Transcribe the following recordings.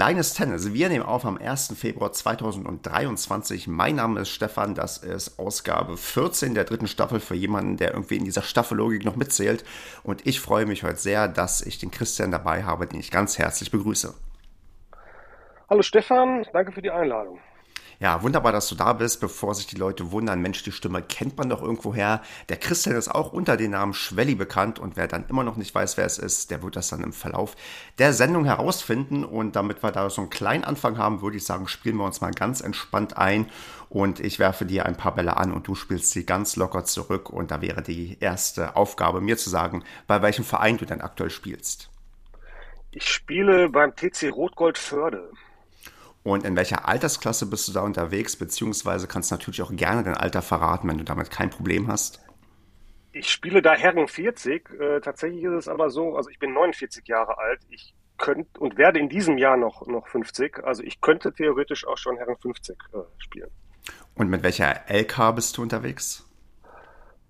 Kleines Tennis. Wir nehmen auf am 1. Februar 2023. Mein Name ist Stefan. Das ist Ausgabe 14 der dritten Staffel für jemanden, der irgendwie in dieser Staffellogik noch mitzählt. Und ich freue mich heute sehr, dass ich den Christian dabei habe, den ich ganz herzlich begrüße. Hallo Stefan, danke für die Einladung. Ja, wunderbar, dass du da bist, bevor sich die Leute wundern, Mensch, die Stimme kennt man doch irgendwoher. Der Christian ist auch unter dem Namen Schwelli bekannt und wer dann immer noch nicht weiß, wer es ist, der wird das dann im Verlauf der Sendung herausfinden. Und damit wir da so einen kleinen Anfang haben, würde ich sagen, spielen wir uns mal ganz entspannt ein und ich werfe dir ein paar Bälle an und du spielst sie ganz locker zurück. Und da wäre die erste Aufgabe, mir zu sagen, bei welchem Verein du denn aktuell spielst. Ich spiele beim TC Rotgold Förde. Und in welcher Altersklasse bist du da unterwegs? Beziehungsweise kannst du natürlich auch gerne dein Alter verraten, wenn du damit kein Problem hast. Ich spiele da Herren 40. Äh, tatsächlich ist es aber so, also ich bin 49 Jahre alt. Ich könnte und werde in diesem Jahr noch, noch 50. Also ich könnte theoretisch auch schon Herren 50 äh, spielen. Und mit welcher LK bist du unterwegs?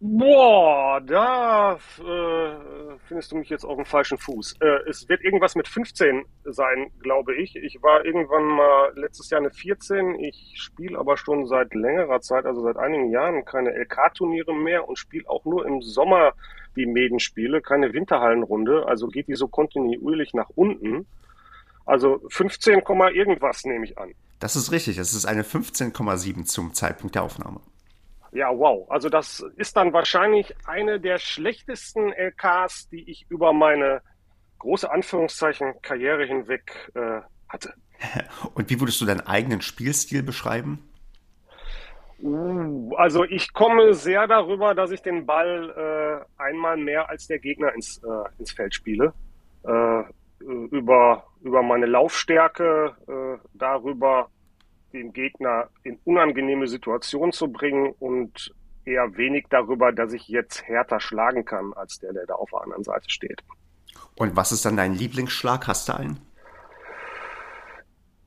Boah, da äh, findest du mich jetzt auf dem falschen Fuß. Äh, es wird irgendwas mit 15 sein, glaube ich. Ich war irgendwann mal letztes Jahr eine 14. Ich spiele aber schon seit längerer Zeit, also seit einigen Jahren, keine LK-Turniere mehr und spiele auch nur im Sommer die Medenspiele, keine Winterhallenrunde. Also geht die so kontinuierlich nach unten. Also 15, irgendwas nehme ich an. Das ist richtig. Es ist eine 15,7 zum Zeitpunkt der Aufnahme. Ja, wow. Also das ist dann wahrscheinlich eine der schlechtesten LKs, die ich über meine große Anführungszeichen Karriere hinweg äh, hatte. Und wie würdest du deinen eigenen Spielstil beschreiben? Uh, also ich komme sehr darüber, dass ich den Ball äh, einmal mehr als der Gegner ins, äh, ins Feld spiele. Äh, über, über meine Laufstärke, äh, darüber, den Gegner in unangenehme Situationen zu bringen und eher wenig darüber, dass ich jetzt härter schlagen kann als der, der da auf der anderen Seite steht. Und was ist dann dein Lieblingsschlag? Hast du einen?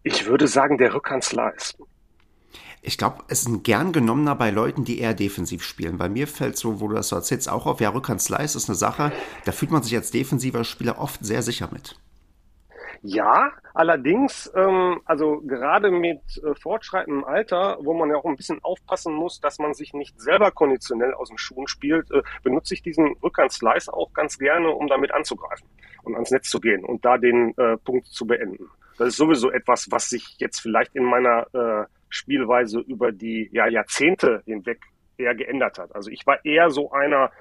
Ich würde sagen, der Rückhandslice. Ich glaube, es ist ein gern genommener bei Leuten, die eher defensiv spielen. Bei mir fällt so, wo du das so erzählst, auch auf, ja, Rückhandslice ist eine Sache, da fühlt man sich als defensiver Spieler oft sehr sicher mit. Ja, allerdings, ähm, also gerade mit äh, fortschreitendem Alter, wo man ja auch ein bisschen aufpassen muss, dass man sich nicht selber konditionell aus den Schuhen spielt, äh, benutze ich diesen Rückhand-Slice auch ganz gerne, um damit anzugreifen und ans Netz zu gehen und da den äh, Punkt zu beenden. Das ist sowieso etwas, was sich jetzt vielleicht in meiner äh, Spielweise über die ja, Jahrzehnte hinweg eher geändert hat. Also ich war eher so einer,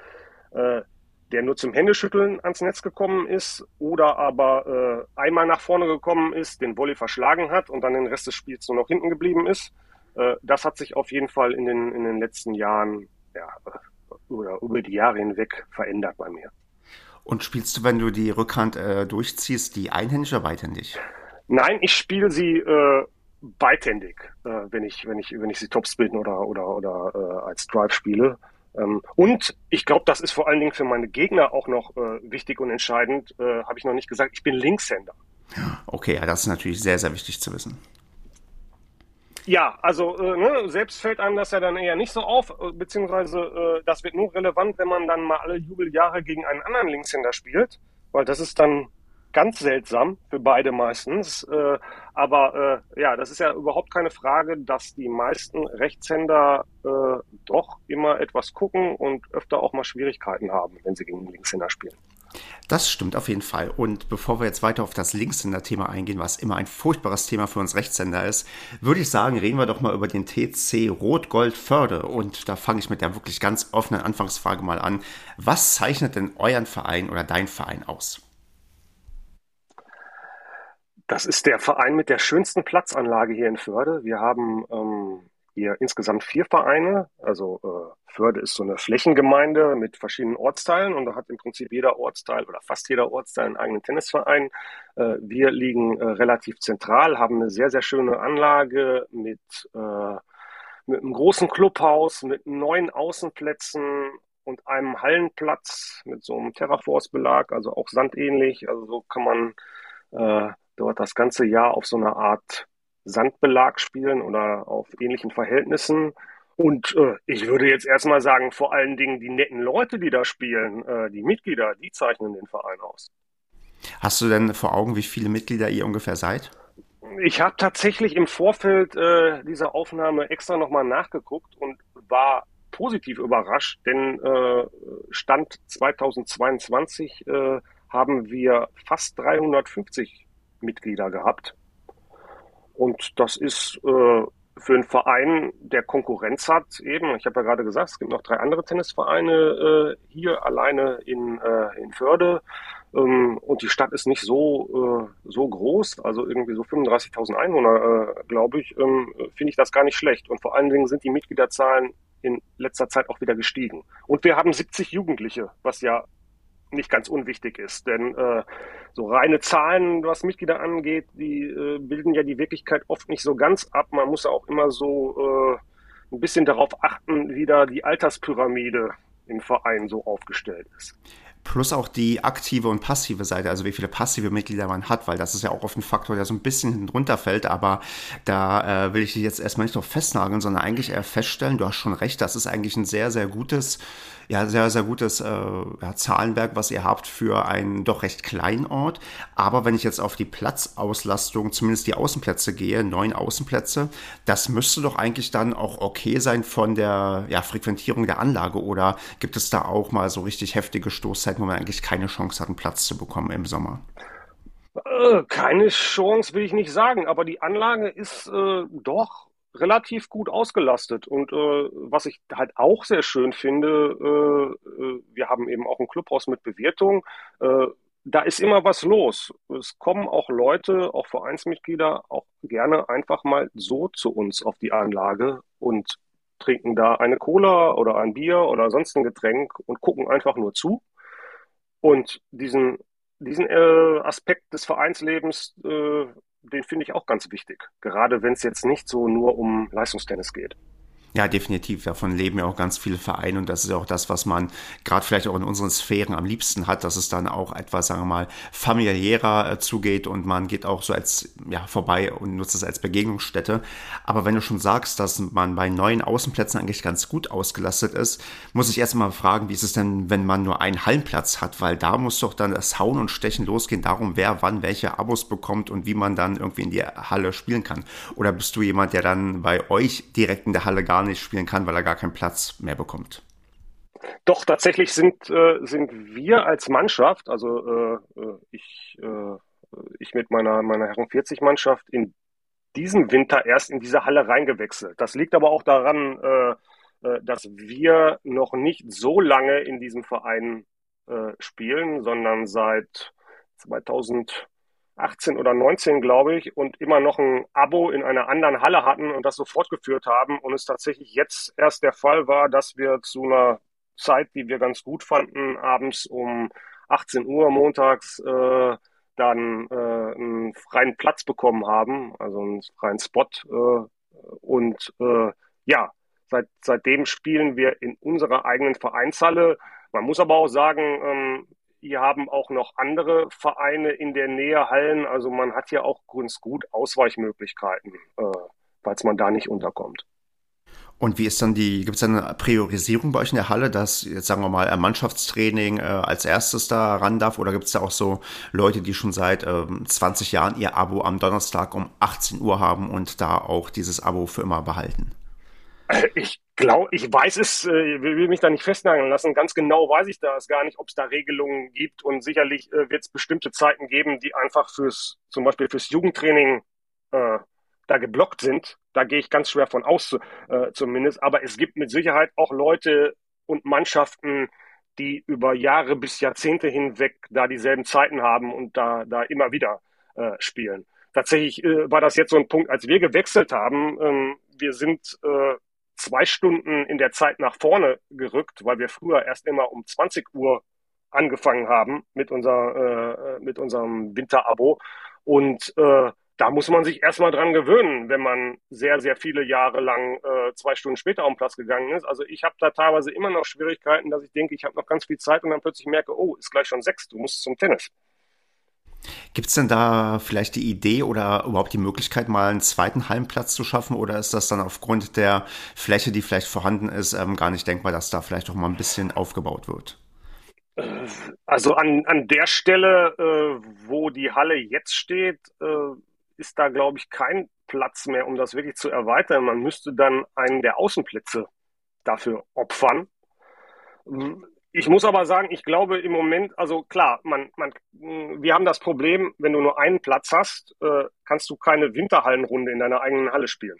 äh, der nur zum Händeschütteln ans Netz gekommen ist oder aber äh, einmal nach vorne gekommen ist, den Volley verschlagen hat und dann den Rest des Spiels nur noch hinten geblieben ist. Äh, das hat sich auf jeden Fall in den, in den letzten Jahren ja, oder über die Jahre hinweg verändert bei mir. Und spielst du, wenn du die Rückhand äh, durchziehst, die einhändig oder beidhändig? Nein, ich spiele sie äh, beidhändig, äh, wenn ich wenn ich wenn ich sie Topspin oder oder oder äh, als Drive spiele. Ähm, und ich glaube, das ist vor allen Dingen für meine Gegner auch noch äh, wichtig und entscheidend. Äh, Habe ich noch nicht gesagt, ich bin Linkshänder. Okay, ja, das ist natürlich sehr, sehr wichtig zu wissen. Ja, also äh, ne, selbst fällt einem das ja dann eher nicht so auf, äh, beziehungsweise äh, das wird nur relevant, wenn man dann mal alle Jubeljahre gegen einen anderen Linkshänder spielt, weil das ist dann ganz seltsam für beide meistens. Äh, aber äh, ja, das ist ja überhaupt keine Frage, dass die meisten Rechtshänder äh, doch immer etwas gucken und öfter auch mal Schwierigkeiten haben, wenn sie gegen Linkshänder spielen. Das stimmt auf jeden Fall. Und bevor wir jetzt weiter auf das Linkshänder-Thema eingehen, was immer ein furchtbares Thema für uns Rechtshänder ist, würde ich sagen, reden wir doch mal über den TC Rot-Gold-Förde. Und da fange ich mit der wirklich ganz offenen Anfangsfrage mal an. Was zeichnet denn euren Verein oder dein Verein aus? Das ist der Verein mit der schönsten Platzanlage hier in Förde. Wir haben ähm, hier insgesamt vier Vereine. Also äh, Förde ist so eine Flächengemeinde mit verschiedenen Ortsteilen und da hat im Prinzip jeder Ortsteil oder fast jeder Ortsteil einen eigenen Tennisverein. Äh, wir liegen äh, relativ zentral, haben eine sehr, sehr schöne Anlage mit, äh, mit einem großen Clubhaus, mit neun Außenplätzen und einem Hallenplatz mit so einem Terraforce-Belag, also auch sandähnlich. Also so kann man äh, dort das ganze Jahr auf so einer Art Sandbelag spielen oder auf ähnlichen Verhältnissen. Und äh, ich würde jetzt erstmal sagen, vor allen Dingen die netten Leute, die da spielen, äh, die Mitglieder, die zeichnen den Verein aus. Hast du denn vor Augen, wie viele Mitglieder ihr ungefähr seid? Ich habe tatsächlich im Vorfeld äh, dieser Aufnahme extra nochmal nachgeguckt und war positiv überrascht, denn äh, Stand 2022 äh, haben wir fast 350 Mitglieder gehabt. Und das ist äh, für einen Verein, der Konkurrenz hat, eben, ich habe ja gerade gesagt, es gibt noch drei andere Tennisvereine äh, hier alleine in, äh, in Förde. Ähm, und die Stadt ist nicht so, äh, so groß, also irgendwie so 35.000 Einwohner, äh, glaube ich, ähm, finde ich das gar nicht schlecht. Und vor allen Dingen sind die Mitgliederzahlen in letzter Zeit auch wieder gestiegen. Und wir haben 70 Jugendliche, was ja nicht ganz unwichtig ist. Denn äh, so reine Zahlen, was Mitglieder angeht, die äh, bilden ja die Wirklichkeit oft nicht so ganz ab. Man muss auch immer so äh, ein bisschen darauf achten, wie da die Alterspyramide im Verein so aufgestellt ist. Plus auch die aktive und passive Seite, also wie viele passive Mitglieder man hat, weil das ist ja auch oft ein Faktor, der so ein bisschen runterfällt. Aber da äh, will ich dich jetzt erstmal nicht drauf festnageln, sondern eigentlich eher feststellen, du hast schon recht, das ist eigentlich ein sehr, sehr gutes ja, sehr, sehr gutes äh, ja, Zahlenwerk, was ihr habt für einen doch recht kleinen Ort. Aber wenn ich jetzt auf die Platzauslastung, zumindest die Außenplätze gehe, neun Außenplätze, das müsste doch eigentlich dann auch okay sein von der ja, Frequentierung der Anlage. Oder gibt es da auch mal so richtig heftige Stoßzeiten, wo man eigentlich keine Chance hat, einen Platz zu bekommen im Sommer? Äh, keine Chance will ich nicht sagen, aber die Anlage ist äh, doch relativ gut ausgelastet. Und äh, was ich halt auch sehr schön finde, äh, äh, wir haben eben auch ein Clubhaus mit Bewirtung. Äh, da ist immer was los. Es kommen auch Leute, auch Vereinsmitglieder, auch gerne einfach mal so zu uns auf die Anlage und trinken da eine Cola oder ein Bier oder sonst ein Getränk und gucken einfach nur zu. Und diesen, diesen äh, Aspekt des Vereinslebens, äh, den finde ich auch ganz wichtig. Gerade wenn es jetzt nicht so nur um Leistungstennis geht. Ja, definitiv. Davon leben ja auch ganz viele Vereine und das ist ja auch das, was man gerade vielleicht auch in unseren Sphären am liebsten hat, dass es dann auch etwas, sagen wir mal, familiärer äh, zugeht und man geht auch so als, ja, vorbei und nutzt es als Begegnungsstätte. Aber wenn du schon sagst, dass man bei neuen Außenplätzen eigentlich ganz gut ausgelastet ist, muss ich erst mal fragen, wie ist es denn, wenn man nur einen Hallenplatz hat? Weil da muss doch dann das Hauen und Stechen losgehen darum, wer wann welche Abos bekommt und wie man dann irgendwie in die Halle spielen kann. Oder bist du jemand, der dann bei euch direkt in der Halle gar nicht spielen kann, weil er gar keinen Platz mehr bekommt. Doch, tatsächlich sind, äh, sind wir als Mannschaft, also äh, äh ich, äh, ich mit meiner, meiner Herren 40 Mannschaft in diesem Winter erst in diese Halle reingewechselt. Das liegt aber auch daran, äh, äh, dass wir noch nicht so lange in diesem Verein spielen, sondern seit 2000 18 oder 19, glaube ich, und immer noch ein Abo in einer anderen Halle hatten und das so fortgeführt haben und es tatsächlich jetzt erst der Fall war, dass wir zu einer Zeit, die wir ganz gut fanden, abends um 18 Uhr montags äh, dann äh, einen freien Platz bekommen haben, also einen freien Spot. Äh, und äh, ja, seit, seitdem spielen wir in unserer eigenen Vereinshalle. Man muss aber auch sagen, ähm, hier haben auch noch andere Vereine in der Nähe Hallen. Also man hat ja auch ganz gut Ausweichmöglichkeiten, äh, falls man da nicht unterkommt. Und wie ist dann die, gibt es eine Priorisierung bei euch in der Halle, dass jetzt sagen wir mal ein Mannschaftstraining äh, als erstes da ran darf? Oder gibt es da auch so Leute, die schon seit äh, 20 Jahren ihr Abo am Donnerstag um 18 Uhr haben und da auch dieses Abo für immer behalten? Ich glaube, ich weiß es, äh, will mich da nicht festnageln lassen. Ganz genau weiß ich das gar nicht, ob es da Regelungen gibt. Und sicherlich äh, wird es bestimmte Zeiten geben, die einfach fürs, zum Beispiel fürs Jugendtraining äh, da geblockt sind. Da gehe ich ganz schwer von aus, äh, zumindest. Aber es gibt mit Sicherheit auch Leute und Mannschaften, die über Jahre bis Jahrzehnte hinweg da dieselben Zeiten haben und da, da immer wieder äh, spielen. tatsächlich äh, war das jetzt so ein Punkt, als wir gewechselt haben. Ähm, wir sind äh, zwei Stunden in der Zeit nach vorne gerückt, weil wir früher erst immer um 20 Uhr angefangen haben mit, unser, äh, mit unserem Winterabo. Und äh, da muss man sich erstmal dran gewöhnen, wenn man sehr, sehr viele Jahre lang äh, zwei Stunden später auf den Platz gegangen ist. Also ich habe da teilweise immer noch Schwierigkeiten, dass ich denke, ich habe noch ganz viel Zeit und dann plötzlich merke, oh, ist gleich schon sechs, du musst zum Tennis. Gibt es denn da vielleicht die Idee oder überhaupt die Möglichkeit, mal einen zweiten Hallenplatz zu schaffen? Oder ist das dann aufgrund der Fläche, die vielleicht vorhanden ist, ähm, gar nicht denkbar, dass da vielleicht auch mal ein bisschen aufgebaut wird? Also an, an der Stelle, äh, wo die Halle jetzt steht, äh, ist da, glaube ich, kein Platz mehr, um das wirklich zu erweitern. Man müsste dann einen der Außenplätze dafür opfern. Ich muss aber sagen, ich glaube im Moment, also klar, man, man, wir haben das Problem, wenn du nur einen Platz hast, äh, kannst du keine Winterhallenrunde in deiner eigenen Halle spielen.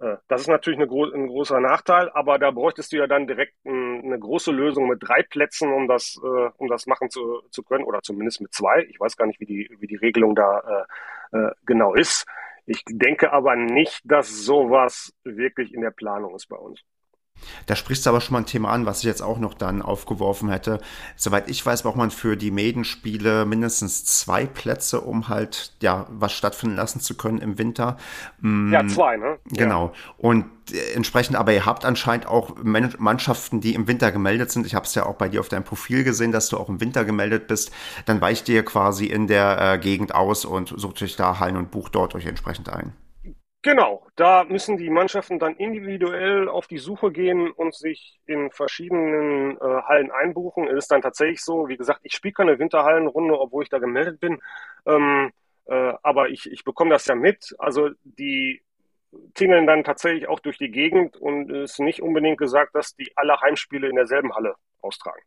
Äh, das ist natürlich eine, ein großer Nachteil, aber da bräuchtest du ja dann direkt ein, eine große Lösung mit drei Plätzen, um das, äh, um das machen zu, zu können, oder zumindest mit zwei. Ich weiß gar nicht, wie die, wie die Regelung da äh, äh genau ist. Ich denke aber nicht, dass sowas wirklich in der Planung ist bei uns. Da sprichst du aber schon mal ein Thema an, was ich jetzt auch noch dann aufgeworfen hätte. Soweit ich weiß, braucht man für die Maidenspiele mindestens zwei Plätze, um halt, ja, was stattfinden lassen zu können im Winter. Mm, ja, zwei, ne? Genau. Ja. Und äh, entsprechend, aber ihr habt anscheinend auch Mannschaften, die im Winter gemeldet sind. Ich habe es ja auch bei dir auf deinem Profil gesehen, dass du auch im Winter gemeldet bist. Dann weicht ihr quasi in der äh, Gegend aus und sucht euch da Hallen und bucht dort euch entsprechend ein. Genau, da müssen die Mannschaften dann individuell auf die Suche gehen und sich in verschiedenen äh, Hallen einbuchen. Es ist dann tatsächlich so, wie gesagt, ich spiele keine Winterhallenrunde, obwohl ich da gemeldet bin. Ähm, äh, aber ich, ich bekomme das ja mit. Also die tingeln dann tatsächlich auch durch die Gegend und es ist nicht unbedingt gesagt, dass die alle Heimspiele in derselben Halle austragen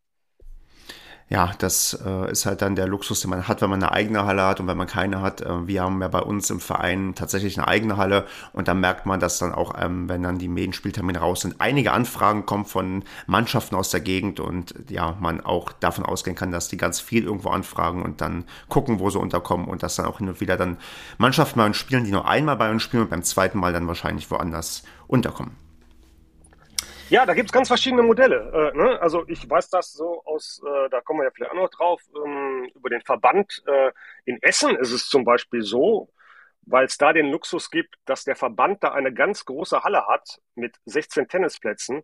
ja, das äh, ist halt dann der Luxus, den man hat, wenn man eine eigene Halle hat und wenn man keine hat. Äh, wir haben ja bei uns im Verein tatsächlich eine eigene Halle und da merkt man, dass dann auch, ähm, wenn dann die Medienspieltermine raus sind, einige Anfragen kommen von Mannschaften aus der Gegend und ja, man auch davon ausgehen kann, dass die ganz viel irgendwo anfragen und dann gucken, wo sie unterkommen und dass dann auch hin und wieder dann Mannschaften bei uns spielen, die nur einmal bei uns spielen und beim zweiten Mal dann wahrscheinlich woanders unterkommen. Ja, da gibt es ganz verschiedene Modelle. Äh, ne? Also ich weiß das so aus, äh, da kommen wir ja vielleicht auch noch drauf, ähm, über den Verband. Äh, in Essen ist es zum Beispiel so, weil es da den Luxus gibt, dass der Verband da eine ganz große Halle hat mit 16 Tennisplätzen.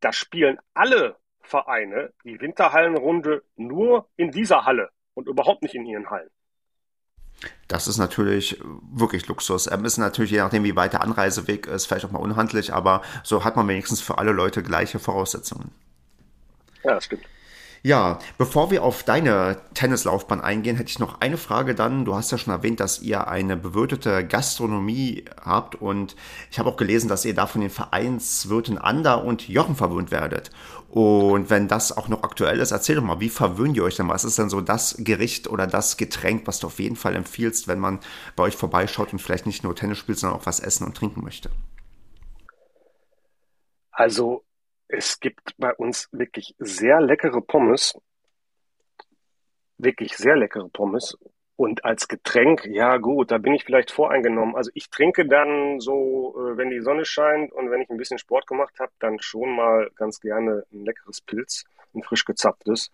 Da spielen alle Vereine die Winterhallenrunde nur in dieser Halle und überhaupt nicht in ihren Hallen. Das ist natürlich wirklich Luxus. Ähm, ist natürlich, je nachdem, wie weit der Anreiseweg ist, vielleicht auch mal unhandlich, aber so hat man wenigstens für alle Leute gleiche Voraussetzungen. Ja, das stimmt. Ja, bevor wir auf deine Tennislaufbahn eingehen, hätte ich noch eine Frage dann. Du hast ja schon erwähnt, dass ihr eine bewirtete Gastronomie habt und ich habe auch gelesen, dass ihr da von den Vereinswirten Anda und Jochen verwöhnt werdet. Und wenn das auch noch aktuell ist, erzähl doch mal, wie verwöhnt ihr euch denn? Was ist denn so das Gericht oder das Getränk, was du auf jeden Fall empfiehlst, wenn man bei euch vorbeischaut und vielleicht nicht nur Tennis spielt, sondern auch was essen und trinken möchte? Also es gibt bei uns wirklich sehr leckere Pommes. Wirklich sehr leckere Pommes. Und als Getränk, ja gut, da bin ich vielleicht voreingenommen. Also ich trinke dann so, äh, wenn die Sonne scheint und wenn ich ein bisschen Sport gemacht habe, dann schon mal ganz gerne ein leckeres Pilz, ein frisch gezapftes.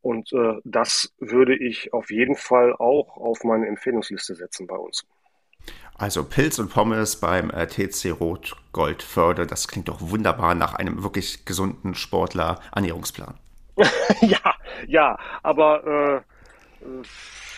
Und äh, das würde ich auf jeden Fall auch auf meine Empfehlungsliste setzen bei uns. Also Pilz und Pommes beim äh, TC Rot Gold Förde, das klingt doch wunderbar nach einem wirklich gesunden Sportler Ernährungsplan. ja, ja, aber äh,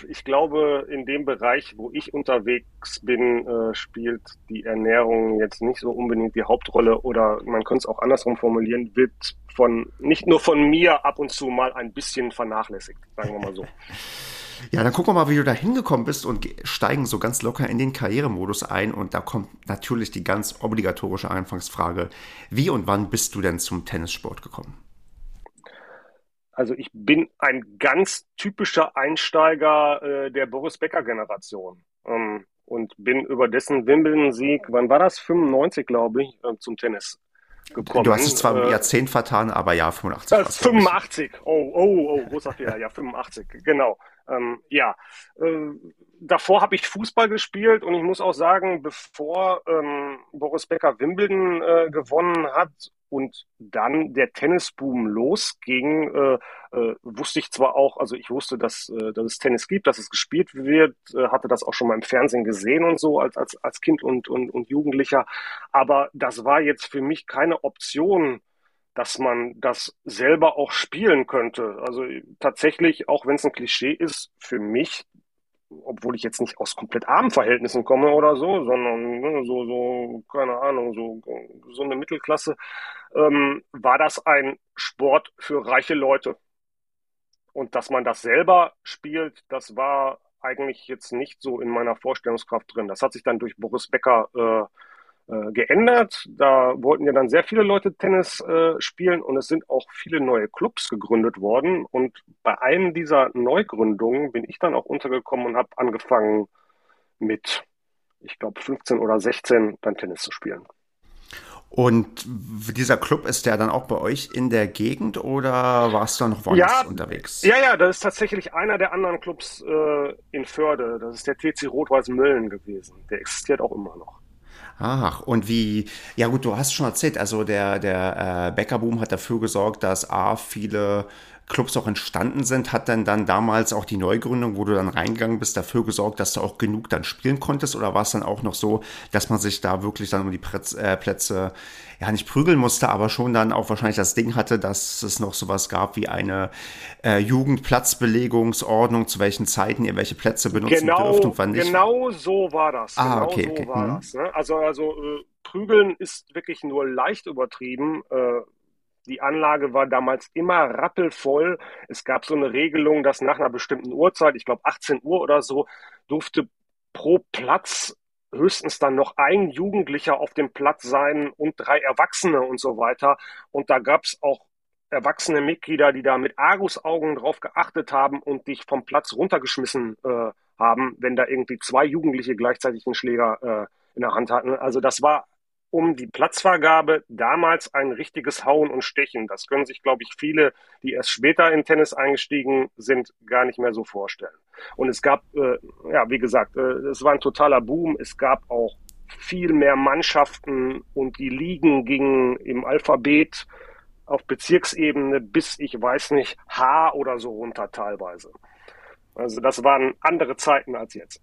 ich glaube, in dem Bereich, wo ich unterwegs bin, äh, spielt die Ernährung jetzt nicht so unbedingt die Hauptrolle oder man könnte es auch andersrum formulieren, wird von nicht nur von mir ab und zu mal ein bisschen vernachlässigt, sagen wir mal so. Ja, dann gucken wir mal, wie du da hingekommen bist und steigen so ganz locker in den Karrieremodus ein. Und da kommt natürlich die ganz obligatorische Anfangsfrage. Wie und wann bist du denn zum Tennissport gekommen? Also ich bin ein ganz typischer Einsteiger äh, der Boris Becker-Generation ähm, und bin über dessen Wimbledon-Sieg, wann war das? 95, glaube ich, äh, zum Tennis gekommen. Du hast es zwar im äh, Jahrzehnt vertan, aber ja, 85. Äh, 85, oh, oh, oh, großer Fehler, ja, 85, genau. Ähm, ja, äh, davor habe ich Fußball gespielt und ich muss auch sagen, bevor ähm, Boris Becker Wimbledon äh, gewonnen hat und dann der Tennisboom losging, äh, äh, wusste ich zwar auch, also ich wusste, dass, äh, dass es Tennis gibt, dass es gespielt wird, äh, hatte das auch schon mal im Fernsehen gesehen und so als, als, als Kind und, und, und Jugendlicher, aber das war jetzt für mich keine Option, dass man das selber auch spielen könnte. Also tatsächlich, auch wenn es ein Klischee ist, für mich, obwohl ich jetzt nicht aus komplett armen Verhältnissen komme oder so, sondern ne, so, so, keine Ahnung, so, so eine Mittelklasse, ähm, war das ein Sport für reiche Leute. Und dass man das selber spielt, das war eigentlich jetzt nicht so in meiner Vorstellungskraft drin. Das hat sich dann durch Boris Becker äh, äh, geändert. Da wollten ja dann sehr viele Leute Tennis äh, spielen und es sind auch viele neue Clubs gegründet worden. Und bei einem dieser Neugründungen bin ich dann auch untergekommen und habe angefangen mit, ich glaube, 15 oder 16 dann Tennis zu spielen. Und dieser Club ist der dann auch bei euch in der Gegend oder warst du noch woanders ja, unterwegs? Ja, ja, das ist tatsächlich einer der anderen Clubs äh, in Förde. Das ist der TC Rot-Weiß Mölln gewesen. Der existiert auch immer noch. Ach, und wie, ja gut, du hast schon erzählt, also der, der äh, Bäckerboom hat dafür gesorgt, dass A, viele Clubs auch entstanden sind, hat denn dann damals auch die Neugründung, wo du dann reingegangen bist, dafür gesorgt, dass du auch genug dann spielen konntest? Oder war es dann auch noch so, dass man sich da wirklich dann um die Plätze, äh, Plätze ja nicht prügeln musste, aber schon dann auch wahrscheinlich das Ding hatte, dass es noch sowas gab wie eine äh, Jugendplatzbelegungsordnung, zu welchen Zeiten ihr welche Plätze benutzen genau, dürft und wann nicht? Genau so war das. Ah, genau okay, so okay. war Mhm. das. Ne? Also, also äh, prügeln ist wirklich nur leicht übertrieben. Äh, die Anlage war damals immer rappelvoll. Es gab so eine Regelung, dass nach einer bestimmten Uhrzeit, ich glaube 18 Uhr oder so, durfte pro Platz höchstens dann noch ein Jugendlicher auf dem Platz sein und drei Erwachsene und so weiter. Und da gab es auch erwachsene Mitglieder, die da mit Argusaugen drauf geachtet haben und dich vom Platz runtergeschmissen äh, haben, wenn da irgendwie zwei Jugendliche gleichzeitig einen Schläger äh, in der Hand hatten. Also das war um die Platzvergabe damals ein richtiges Hauen und Stechen. Das können sich, glaube ich, viele, die erst später in Tennis eingestiegen sind, gar nicht mehr so vorstellen. Und es gab, äh, ja, wie gesagt, äh, es war ein totaler Boom. Es gab auch viel mehr Mannschaften und die Ligen gingen im Alphabet auf Bezirksebene bis, ich weiß nicht, H oder so runter teilweise. Also das waren andere Zeiten als jetzt.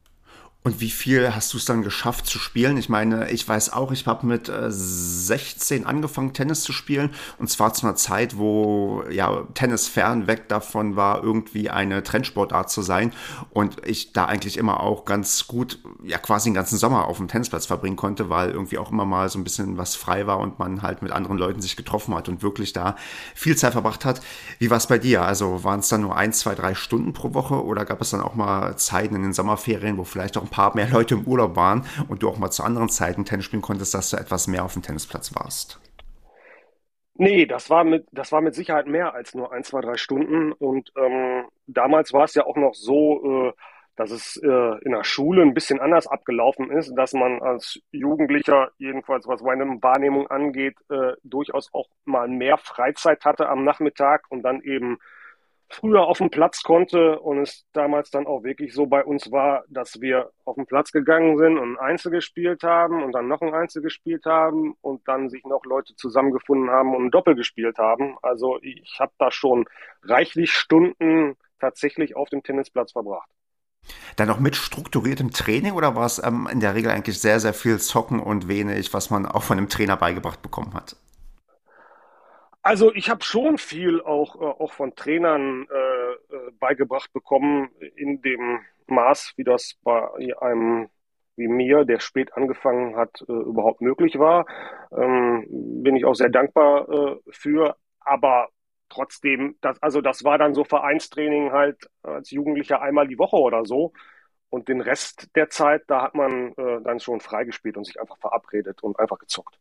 Und wie viel hast du es dann geschafft zu spielen? Ich meine, ich weiß auch, ich habe mit äh, 16 angefangen, Tennis zu spielen. Und zwar zu einer Zeit, wo ja Tennis fernweg davon war, irgendwie eine Trendsportart zu sein. Und ich da eigentlich immer auch ganz gut, ja quasi den ganzen Sommer auf dem Tennisplatz verbringen konnte, weil irgendwie auch immer mal so ein bisschen was frei war und man halt mit anderen Leuten sich getroffen hat und wirklich da viel Zeit verbracht hat. Wie war es bei dir? Also waren es dann nur ein, zwei, drei Stunden pro Woche oder gab es dann auch mal Zeiten in den Sommerferien, wo vielleicht auch ein paar mehr Leute im Urlaub waren und du auch mal zu anderen Zeiten Tennis spielen konntest, dass du etwas mehr auf dem Tennisplatz warst? Nee, das war mit, das war mit Sicherheit mehr als nur ein, zwei, drei Stunden. Und ähm, damals war es ja auch noch so, äh, dass es äh, in der Schule ein bisschen anders abgelaufen ist, dass man als Jugendlicher, jedenfalls was meine Wahrnehmung angeht, äh, durchaus auch mal mehr Freizeit hatte am Nachmittag und dann eben früher auf den Platz konnte und es damals dann auch wirklich so bei uns war, dass wir auf den Platz gegangen sind und ein Einzel gespielt haben und dann noch ein Einzel gespielt haben und dann sich noch Leute zusammengefunden haben und ein Doppel gespielt haben. Also ich habe da schon reichlich Stunden tatsächlich auf dem Tennisplatz verbracht. Dann auch mit strukturiertem Training oder war es ähm, in der Regel eigentlich sehr, sehr viel Zocken und wenig, was man auch von einem Trainer beigebracht bekommen hat? Also ich habe schon viel auch, äh, auch von Trainern äh, äh, beigebracht bekommen in dem Maß, wie das bei einem wie mir, der spät angefangen hat, äh, überhaupt möglich war. Ähm, bin ich auch sehr dankbar äh, für. Aber trotzdem, das, also das war dann so Vereinstraining halt als Jugendlicher einmal die Woche oder so. Und den Rest der Zeit, da hat man äh, dann schon freigespielt und sich einfach verabredet und einfach gezockt.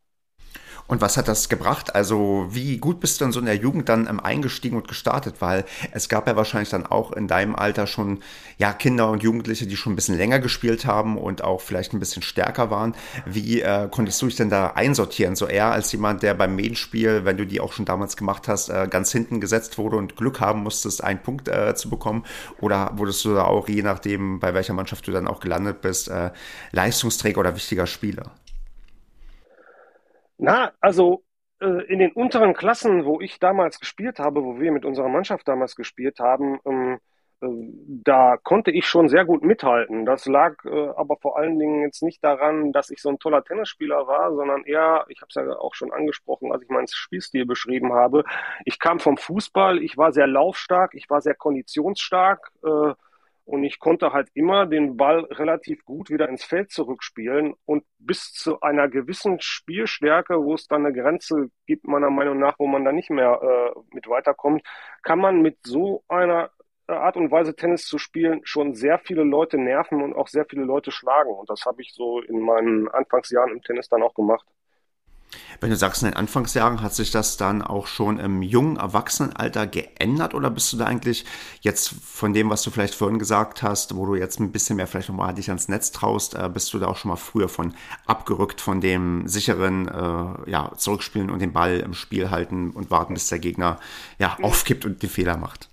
Und was hat das gebracht? Also wie gut bist du in so in der Jugend dann ähm, eingestiegen und gestartet? Weil es gab ja wahrscheinlich dann auch in deinem Alter schon ja Kinder und Jugendliche, die schon ein bisschen länger gespielt haben und auch vielleicht ein bisschen stärker waren. Wie äh, konntest du dich denn da einsortieren? So eher als jemand, der beim Medienspiel, wenn du die auch schon damals gemacht hast, äh, ganz hinten gesetzt wurde und Glück haben musstest, einen Punkt äh, zu bekommen? Oder wurdest du da auch, je nachdem, bei welcher Mannschaft du dann auch gelandet bist, äh, Leistungsträger oder wichtiger Spieler? Na, also äh, in den unteren Klassen, wo ich damals gespielt habe, wo wir mit unserer Mannschaft damals gespielt haben, ähm, äh, da konnte ich schon sehr gut mithalten. Das lag äh, aber vor allen Dingen jetzt nicht daran, dass ich so ein toller Tennisspieler war, sondern eher, ich habe es ja auch schon angesprochen, als ich meinen Spielstil beschrieben habe. Ich kam vom Fußball, ich war sehr laufstark, ich war sehr konditionsstark. Äh, und ich konnte halt immer den Ball relativ gut wieder ins Feld zurückspielen und bis zu einer gewissen Spielstärke, wo es dann eine Grenze gibt, meiner Meinung nach, wo man da nicht mehr äh, mit weiterkommt, kann man mit so einer Art und Weise Tennis zu spielen schon sehr viele Leute nerven und auch sehr viele Leute schlagen. Und das habe ich so in meinen Anfangsjahren im Tennis dann auch gemacht. Wenn du sagst, in den Anfangsjahren hat sich das dann auch schon im jungen Erwachsenenalter geändert oder bist du da eigentlich jetzt von dem, was du vielleicht vorhin gesagt hast, wo du jetzt ein bisschen mehr vielleicht nochmal dich ans Netz traust, äh, bist du da auch schon mal früher von abgerückt von dem sicheren äh, ja, Zurückspielen und den Ball im Spiel halten und warten, bis der Gegner ja aufkippt und die Fehler macht?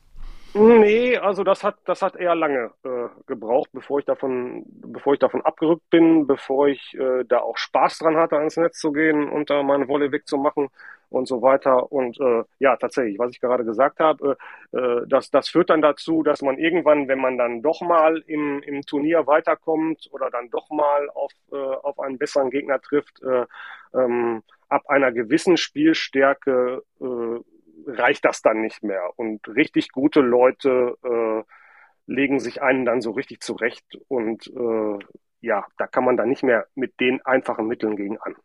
Nee, also das hat, das hat eher lange äh, gebraucht, bevor ich davon, bevor ich davon abgerückt bin, bevor ich äh, da auch Spaß dran hatte, ans Netz zu gehen und da meine Wolle wegzumachen und so weiter. Und äh, ja, tatsächlich, was ich gerade gesagt habe, äh, äh, das, das führt dann dazu, dass man irgendwann, wenn man dann doch mal im, im Turnier weiterkommt oder dann doch mal auf, äh, auf einen besseren Gegner trifft, äh, ähm, ab einer gewissen Spielstärke äh, reicht das dann nicht mehr. Und richtig gute Leute äh, legen sich einen dann so richtig zurecht und äh, ja, da kann man dann nicht mehr mit den einfachen Mitteln gegen an.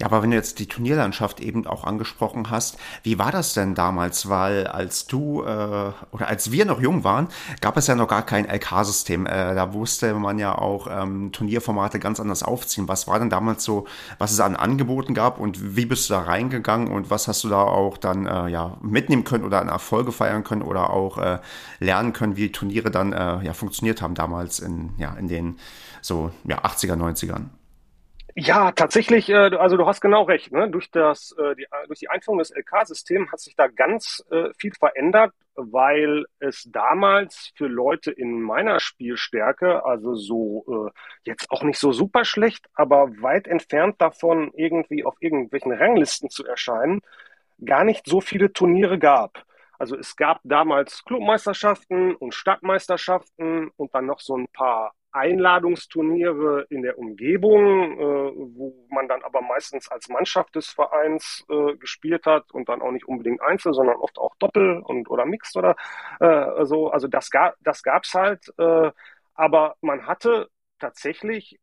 Ja, aber wenn du jetzt die Turnierlandschaft eben auch angesprochen hast, wie war das denn damals? Weil als du äh, oder als wir noch jung waren, gab es ja noch gar kein LK-System. Äh, da wusste man ja auch ähm, Turnierformate ganz anders aufziehen. Was war denn damals so, was es an Angeboten gab und wie bist du da reingegangen und was hast du da auch dann äh, ja mitnehmen können oder an Erfolge feiern können oder auch äh, lernen können, wie Turniere dann äh, ja funktioniert haben damals in ja in den so ja 80er 90ern? Ja, tatsächlich, äh, also du hast genau recht. Ne? Durch, das, äh, die, durch die Einführung des LK-Systems hat sich da ganz äh, viel verändert, weil es damals für Leute in meiner Spielstärke, also so jetzt auch nicht so super schlecht, aber weit entfernt davon, irgendwie auf irgendwelchen Ranglisten zu erscheinen, gar nicht so viele Turniere gab. Also es gab damals Clubmeisterschaften und Stadtmeisterschaften und dann noch so ein paar Einladungsturniere in der Umgebung, äh, wo man dann aber meistens als Mannschaft des Vereins äh, gespielt hat und dann auch nicht unbedingt einzeln, sondern oft auch Doppel und oder Mixed oder äh, so. Also das gab das gab's halt, äh, aber man hatte tatsächlich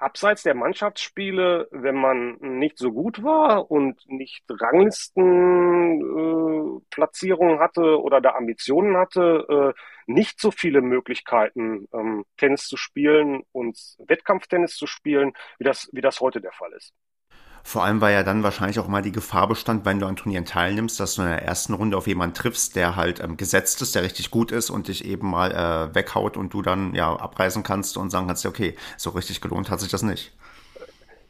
abseits der Mannschaftsspiele, wenn man nicht so gut war und nicht Ranglistenplatzierungen hatte oder da Ambitionen hatte, äh, nicht so viele Möglichkeiten, ähm, Tennis zu spielen und Wettkampftennis zu spielen, wie das, wie das heute der Fall ist. Vor allem, weil ja dann wahrscheinlich auch mal die Gefahr bestand, wenn du an Turnieren teilnimmst, dass du in der ersten Runde auf jemanden triffst, der halt ähm, gesetzt ist, der richtig gut ist und dich eben mal äh, weghaut und du dann ja abreisen kannst und sagen kannst, okay, so richtig gelohnt hat sich das nicht.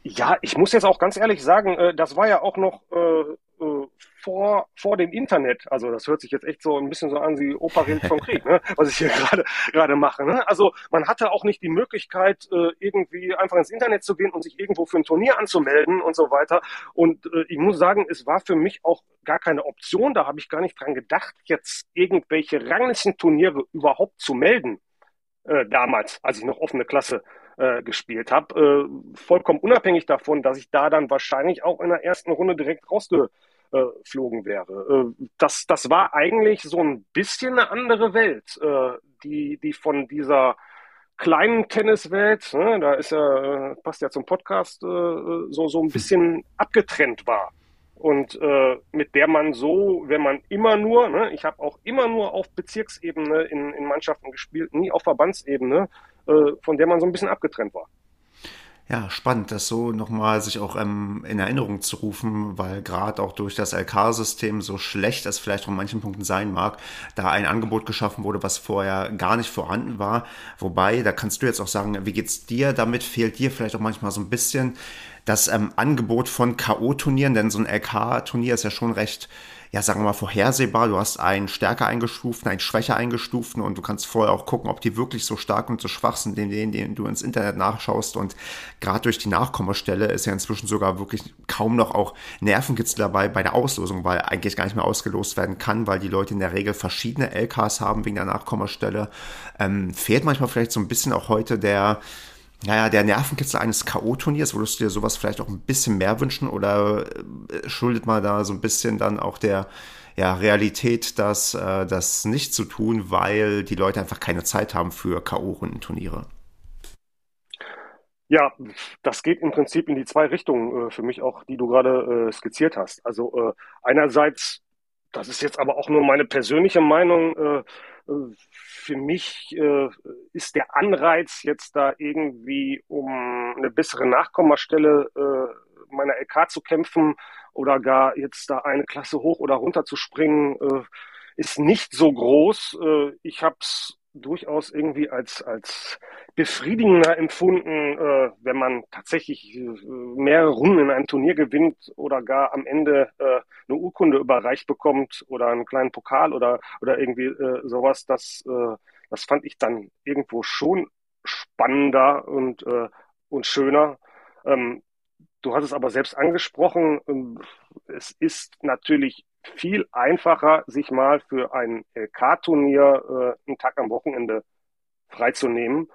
Ja, ich muss jetzt auch ganz ehrlich sagen, äh, das war ja auch noch äh, äh, vor, vor dem Internet. Also das hört sich jetzt echt so ein bisschen so an wie Opa redet vom Krieg, ne? was ich hier gerade mache. Ne? Also man hatte auch nicht die Möglichkeit, äh, irgendwie einfach ins Internet zu gehen und sich irgendwo für ein Turnier anzumelden und so weiter. Und äh, ich muss sagen, es war für mich auch gar keine Option. Da habe ich gar nicht dran gedacht, jetzt irgendwelche Ranglistenturniere überhaupt zu melden. Äh, damals, als ich noch offene Klasse äh, gespielt habe. Äh, vollkommen unabhängig davon, dass ich da dann wahrscheinlich auch in der ersten Runde direkt rausge geflogen wäre. Äh, das, das war eigentlich so ein bisschen eine andere Welt, äh, die, die von dieser kleinen Tenniswelt, ne, da ist ja, passt ja zum Podcast, äh, so, so ein bisschen abgetrennt war. Und äh, mit der man so, wenn man immer nur, ne, ich habe auch immer nur auf Bezirksebene in, in Mannschaften gespielt, nie auf Verbandsebene, äh, von der man so ein bisschen abgetrennt war. Ja, spannend, das so nochmal sich auch ähm, in Erinnerung zu rufen, weil gerade auch durch das LK-System, so schlecht es vielleicht an manchen Punkten sein mag, da ein Angebot geschaffen wurde, was vorher gar nicht vorhanden war. Wobei, da kannst du jetzt auch sagen, wie geht's dir damit? Fehlt dir vielleicht auch manchmal so ein bisschen das ähm, Angebot von K.O.-Turnieren, denn so ein LK-Turnier ist ja schon recht ja, sagen wir mal, vorhersehbar. Du hast einen stärker eingestuften, einen schwächer eingestuften und du kannst vorher auch gucken, ob die wirklich so stark und so schwach sind, den, den, den du ins Internet nachschaust. Und gerade durch die Nachkommastelle ist ja inzwischen sogar wirklich kaum noch auch Nervenkitzel dabei bei der Auslosung, weil eigentlich gar nicht mehr ausgelost werden kann, weil die Leute in der Regel verschiedene LKs haben wegen der Nachkommastelle. Ähm, fehlt manchmal vielleicht so ein bisschen auch heute der, naja, der Nervenkitzel eines K.O.-Turniers, würdest du dir sowas vielleicht auch ein bisschen mehr wünschen oder äh, schuldet man da so ein bisschen dann auch der ja, Realität, das, äh, das nicht zu tun, weil die Leute einfach keine Zeit haben für K.O.-Rundenturniere? Ja, das geht im Prinzip in die zwei Richtungen äh, für mich auch, die du gerade äh, skizziert hast. Also äh, einerseits, das ist jetzt aber auch nur meine persönliche Meinung, äh, für mich äh, ist der Anreiz jetzt da irgendwie, um eine bessere Nachkommastelle äh, meiner LK zu kämpfen oder gar jetzt da eine Klasse hoch oder runter zu springen, äh, ist nicht so groß. Äh, ich habe es durchaus irgendwie als, als befriedigender empfunden, äh, wenn man tatsächlich äh, mehrere Runden in einem Turnier gewinnt oder gar am Ende äh, eine Urkunde überreicht bekommt oder einen kleinen Pokal oder, oder irgendwie äh, sowas. Das, äh, das fand ich dann irgendwo schon spannender und, äh, und schöner. Ähm, du hast es aber selbst angesprochen. Ähm, es ist natürlich viel einfacher, sich mal für ein LK-Turnier äh, einen Tag am Wochenende freizunehmen,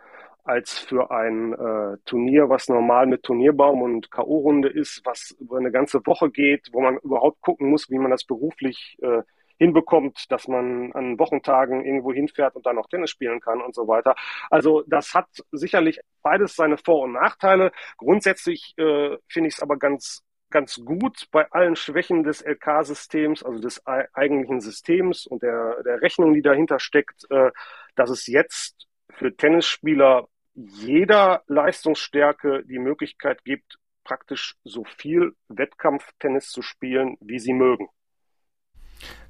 als für ein äh, Turnier, was normal mit Turnierbaum und K.O.-Runde ist, was über eine ganze Woche geht, wo man überhaupt gucken muss, wie man das beruflich äh, hinbekommt, dass man an Wochentagen irgendwo hinfährt und dann noch Tennis spielen kann und so weiter. Also das hat sicherlich beides seine Vor- und Nachteile. Grundsätzlich äh, finde ich es aber ganz ganz gut bei allen Schwächen des LK-Systems, also des eigentlichen Systems und der, der Rechnung, die dahinter steckt, äh, dass es jetzt für Tennisspieler jeder Leistungsstärke die Möglichkeit gibt, praktisch so viel Wettkampftennis zu spielen, wie sie mögen.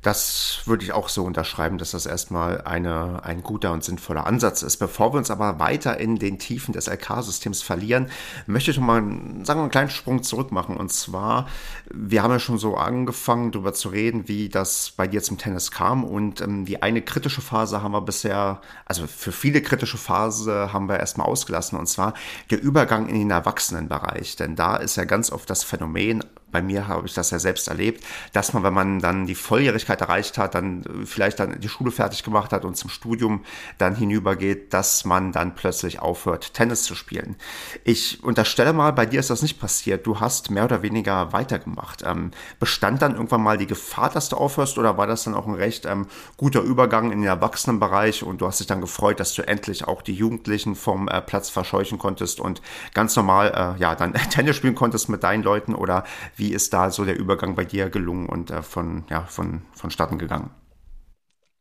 Das würde ich auch so unterschreiben, dass das erstmal eine, ein guter und sinnvoller Ansatz ist. Bevor wir uns aber weiter in den Tiefen des LK-Systems verlieren, möchte ich noch mal, sagen einen kleinen Sprung zurück machen. Und zwar, wir haben ja schon so angefangen, darüber zu reden, wie das bei dir zum Tennis kam. Und ähm, die eine kritische Phase haben wir bisher, also für viele kritische Phase haben wir erstmal ausgelassen. Und zwar der Übergang in den Erwachsenenbereich. Denn da ist ja ganz oft das Phänomen, bei mir habe ich das ja selbst erlebt, dass man, wenn man dann die Volljährigkeit erreicht hat, dann vielleicht dann die Schule fertig gemacht hat und zum Studium dann hinübergeht, dass man dann plötzlich aufhört, Tennis zu spielen. Ich unterstelle mal, bei dir ist das nicht passiert. Du hast mehr oder weniger weitergemacht. Ähm, bestand dann irgendwann mal die Gefahr, dass du aufhörst oder war das dann auch ein recht ähm, guter Übergang in den Erwachsenenbereich und du hast dich dann gefreut, dass du endlich auch die Jugendlichen vom äh, Platz verscheuchen konntest und ganz normal äh, ja dann Tennis spielen konntest mit deinen Leuten oder wie ist da so der Übergang bei dir gelungen und äh, von, ja, von, vonstatten gegangen?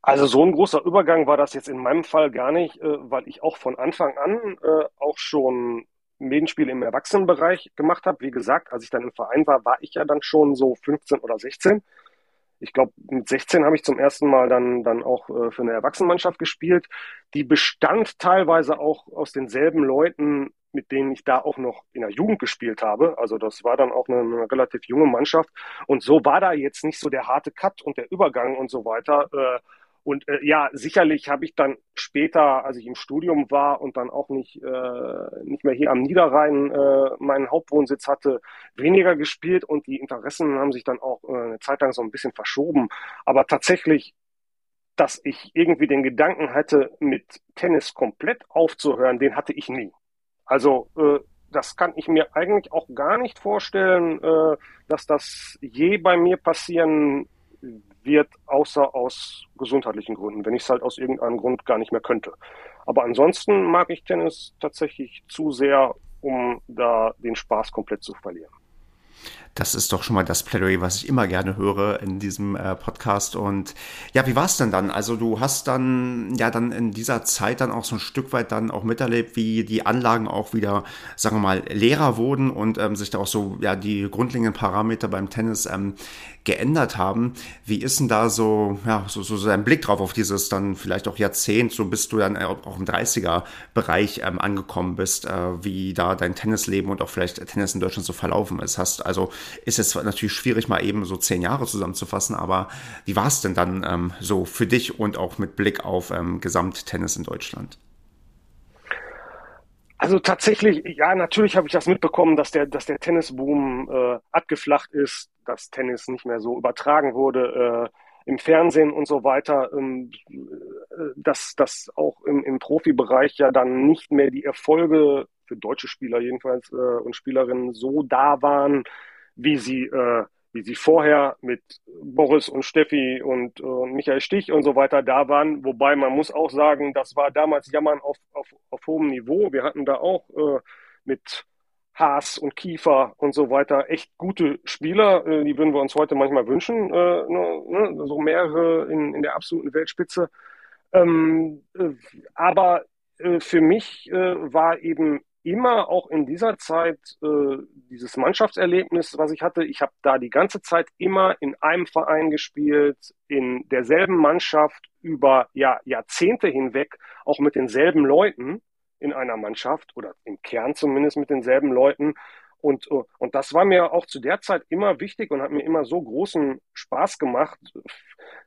Also so ein großer Übergang war das jetzt in meinem Fall gar nicht, äh, weil ich auch von Anfang an äh, auch schon Medienspiele im Erwachsenenbereich gemacht habe. Wie gesagt, als ich dann im Verein war, war ich ja dann schon so 15 oder 16. Ich glaube, mit 16 habe ich zum ersten Mal dann, dann auch äh, für eine Erwachsenenmannschaft gespielt. Die bestand teilweise auch aus denselben Leuten, mit denen ich da auch noch in der Jugend gespielt habe. Also das war dann auch eine, eine relativ junge Mannschaft. Und so war da jetzt nicht so der harte Cut und der Übergang und so weiter. Äh, und äh, ja, sicherlich habe ich dann später, als ich im Studium war und dann auch nicht, äh, nicht mehr hier am Niederrhein äh, meinen Hauptwohnsitz hatte, weniger gespielt und die Interessen haben sich dann auch äh, eine Zeit lang so ein bisschen verschoben. Aber tatsächlich, dass ich irgendwie den Gedanken hatte, mit Tennis komplett aufzuhören, den hatte ich nie. Also äh, das kann ich mir eigentlich auch gar nicht vorstellen, äh, dass das je bei mir passieren wird, außer aus gesundheitlichen Gründen, wenn ich es halt aus irgendeinem Grund gar nicht mehr könnte. Aber ansonsten mag ich Tennis tatsächlich zu sehr, um da den Spaß komplett zu verlieren. Das ist doch schon mal das Plädoyer, was ich immer gerne höre in diesem äh, Podcast. Und ja, wie war es denn dann? Also du hast dann ja dann in dieser Zeit dann auch so ein Stück weit dann auch miterlebt, wie die Anlagen auch wieder, sagen wir mal, leerer wurden und ähm, sich da auch so ja die grundlegenden Parameter beim Tennis ähm, geändert haben. Wie ist denn da so, ja, so, so, dein Blick drauf auf dieses dann vielleicht auch Jahrzehnt, so bis du dann auch im 30er-Bereich ähm, angekommen bist, äh, wie da dein Tennisleben und auch vielleicht Tennis in Deutschland so verlaufen ist? Hast also ist jetzt natürlich schwierig, mal eben so zehn Jahre zusammenzufassen, aber wie war es denn dann ähm, so für dich und auch mit Blick auf ähm, Gesamttennis in Deutschland? Also tatsächlich, ja, natürlich habe ich das mitbekommen, dass der, dass der Tennisboom äh, abgeflacht ist, dass Tennis nicht mehr so übertragen wurde äh, im Fernsehen und so weiter, ähm, äh, dass, dass auch im, im Profibereich ja dann nicht mehr die Erfolge für deutsche Spieler jedenfalls äh, und Spielerinnen so da waren, wie sie, äh, wie sie vorher mit Boris und Steffi und, äh, Michael Stich und so weiter da waren. Wobei man muss auch sagen, das war damals Jammern auf, auf, auf hohem Niveau. Wir hatten da auch äh, mit Haas und Kiefer und so weiter echt gute Spieler. Äh, die würden wir uns heute manchmal wünschen, äh, ne, ne, so mehrere in, in der absoluten Weltspitze. Ähm, äh, aber äh, für mich äh, war eben immer auch in dieser Zeit äh, dieses Mannschaftserlebnis, was ich hatte. Ich habe da die ganze Zeit immer in einem Verein gespielt, in derselben Mannschaft über ja, Jahrzehnte hinweg, auch mit denselben Leuten in einer Mannschaft oder im Kern zumindest mit denselben Leuten. Und, äh, und das war mir auch zu der Zeit immer wichtig und hat mir immer so großen Spaß gemacht,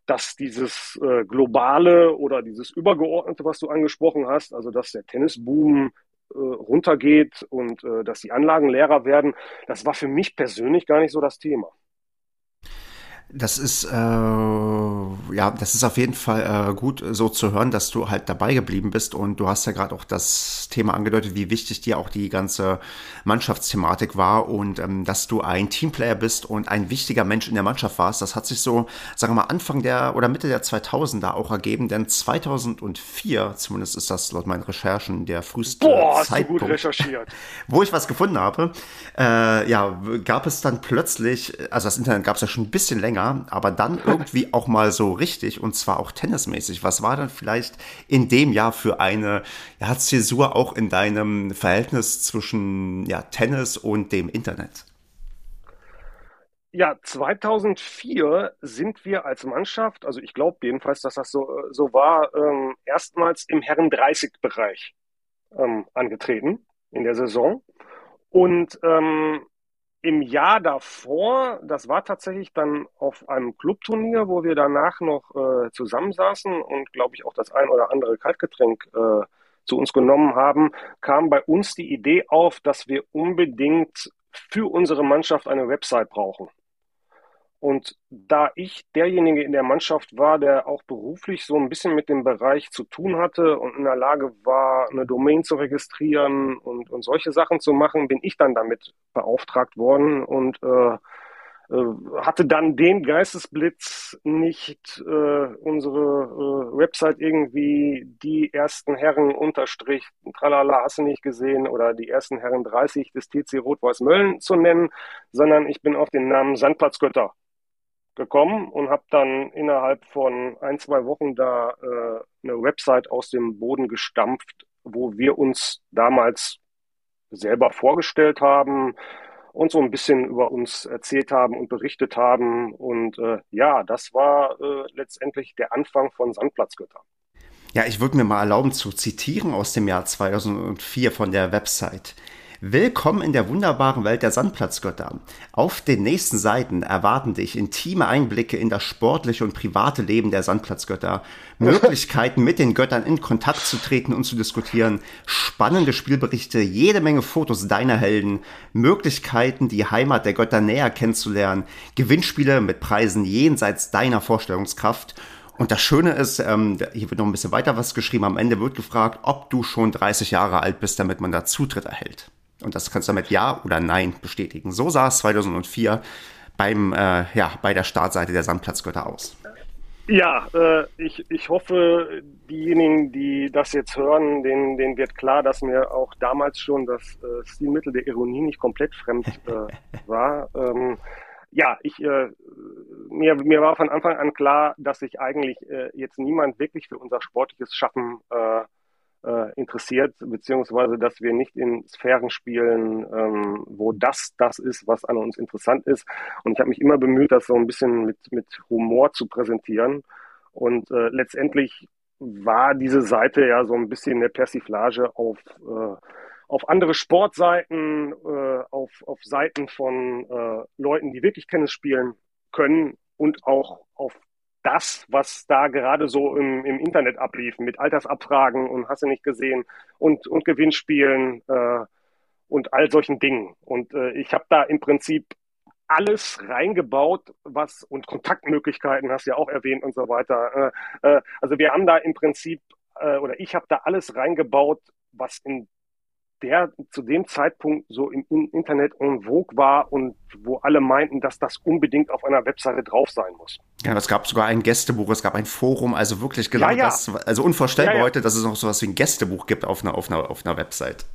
dass dieses äh, globale oder dieses übergeordnete, was du angesprochen hast, also dass der Tennisboom äh, runtergeht und äh, dass die Anlagen leerer werden, das war für mich persönlich gar nicht so das Thema. Das ist äh, ja, das ist auf jeden Fall äh, gut so zu hören, dass du halt dabei geblieben bist und du hast ja gerade auch das Thema angedeutet, wie wichtig dir auch die ganze Mannschaftsthematik war und ähm, dass du ein Teamplayer bist und ein wichtiger Mensch in der Mannschaft warst. Das hat sich so, sagen wir mal, Anfang der oder Mitte der 2000er auch ergeben, denn 2004, zumindest ist das laut meinen Recherchen der früheste Boah, Zeitpunkt, gut recherchiert. wo ich was gefunden habe. Äh, ja, gab es dann plötzlich, also das Internet gab es ja schon ein bisschen länger länger, aber dann irgendwie auch mal so richtig und zwar auch tennismäßig. Was war dann vielleicht in dem Jahr für eine ja, Zäsur auch in deinem Verhältnis zwischen ja, Tennis und dem Internet? Ja, 2004 sind wir als Mannschaft, also ich glaube jedenfalls, dass das so, so war, ähm, erstmals im Herren 30-Bereich ähm, angetreten in der Saison. Und ähm, im Jahr davor, das war tatsächlich dann auf einem Clubturnier, wo wir danach noch äh, zusammensaßen und glaube ich auch das ein oder andere Kaltgetränk äh, zu uns genommen haben, kam bei uns die Idee auf, dass wir unbedingt für unsere Mannschaft eine Website brauchen. Und da ich derjenige in der Mannschaft war, der auch beruflich so ein bisschen mit dem Bereich zu tun hatte und in der Lage war, eine Domain zu registrieren und, und solche Sachen zu machen, bin ich dann damit beauftragt worden und äh, äh, hatte dann den Geistesblitz nicht äh, unsere äh, Website irgendwie die ersten Herren unterstrich tralala hast du nicht gesehen oder die ersten Herren 30 des TC Rot-Weiß Mölln zu nennen, sondern ich bin auf den Namen Sandplatzgötter gekommen und habe dann innerhalb von ein, zwei Wochen da äh, eine Website aus dem Boden gestampft, wo wir uns damals selber vorgestellt haben und so ein bisschen über uns erzählt haben und berichtet haben. Und äh, ja, das war äh, letztendlich der Anfang von Sandplatzgötter. Ja, ich würde mir mal erlauben zu zitieren aus dem Jahr 2004 von der Website. Willkommen in der wunderbaren Welt der Sandplatzgötter. Auf den nächsten Seiten erwarten dich intime Einblicke in das sportliche und private Leben der Sandplatzgötter, Möglichkeiten mit den Göttern in Kontakt zu treten und zu diskutieren, spannende Spielberichte, jede Menge Fotos deiner Helden, Möglichkeiten, die Heimat der Götter näher kennenzulernen, Gewinnspiele mit Preisen jenseits deiner Vorstellungskraft und das Schöne ist, ähm, hier wird noch ein bisschen weiter was geschrieben. Am Ende wird gefragt, ob du schon 30 Jahre alt bist, damit man da Zutritt erhält. Und das kannst du damit Ja oder Nein bestätigen. So sah es 2004 beim, äh, ja, bei der Startseite der Sandplatzgötter aus. Ja, äh, ich, ich hoffe, diejenigen, die das jetzt hören, denen, denen wird klar, dass mir auch damals schon das äh, Stilmittel der Ironie nicht komplett fremd äh, war. Ähm, ja, ich, äh, mir, mir war von Anfang an klar, dass sich eigentlich äh, jetzt niemand wirklich für unser sportliches Schaffen äh, äh, interessiert, beziehungsweise dass wir nicht in Sphären spielen, ähm, wo das das ist, was an uns interessant ist. Und ich habe mich immer bemüht, das so ein bisschen mit, mit Humor zu präsentieren. Und äh, letztendlich war diese Seite ja so ein bisschen eine Persiflage auf, äh, auf andere Sportseiten, äh, auf, auf Seiten von äh, Leuten, die wirklich Tennis spielen können und auch auf das, was da gerade so im, im Internet ablief, mit Altersabfragen und hast du nicht gesehen und, und Gewinnspielen äh, und all solchen Dingen. Und äh, ich habe da im Prinzip alles reingebaut, was und Kontaktmöglichkeiten hast du ja auch erwähnt und so weiter. Äh, äh, also wir haben da im Prinzip äh, oder ich habe da alles reingebaut, was in der zu dem Zeitpunkt so im Internet en vogue war und wo alle meinten, dass das unbedingt auf einer Webseite drauf sein muss. Ja, es gab sogar ein Gästebuch, es gab ein Forum, also wirklich genau ja, ja. das, also unvorstellbar ja, heute, dass es noch so was wie ein Gästebuch gibt auf einer, auf einer, auf einer Website.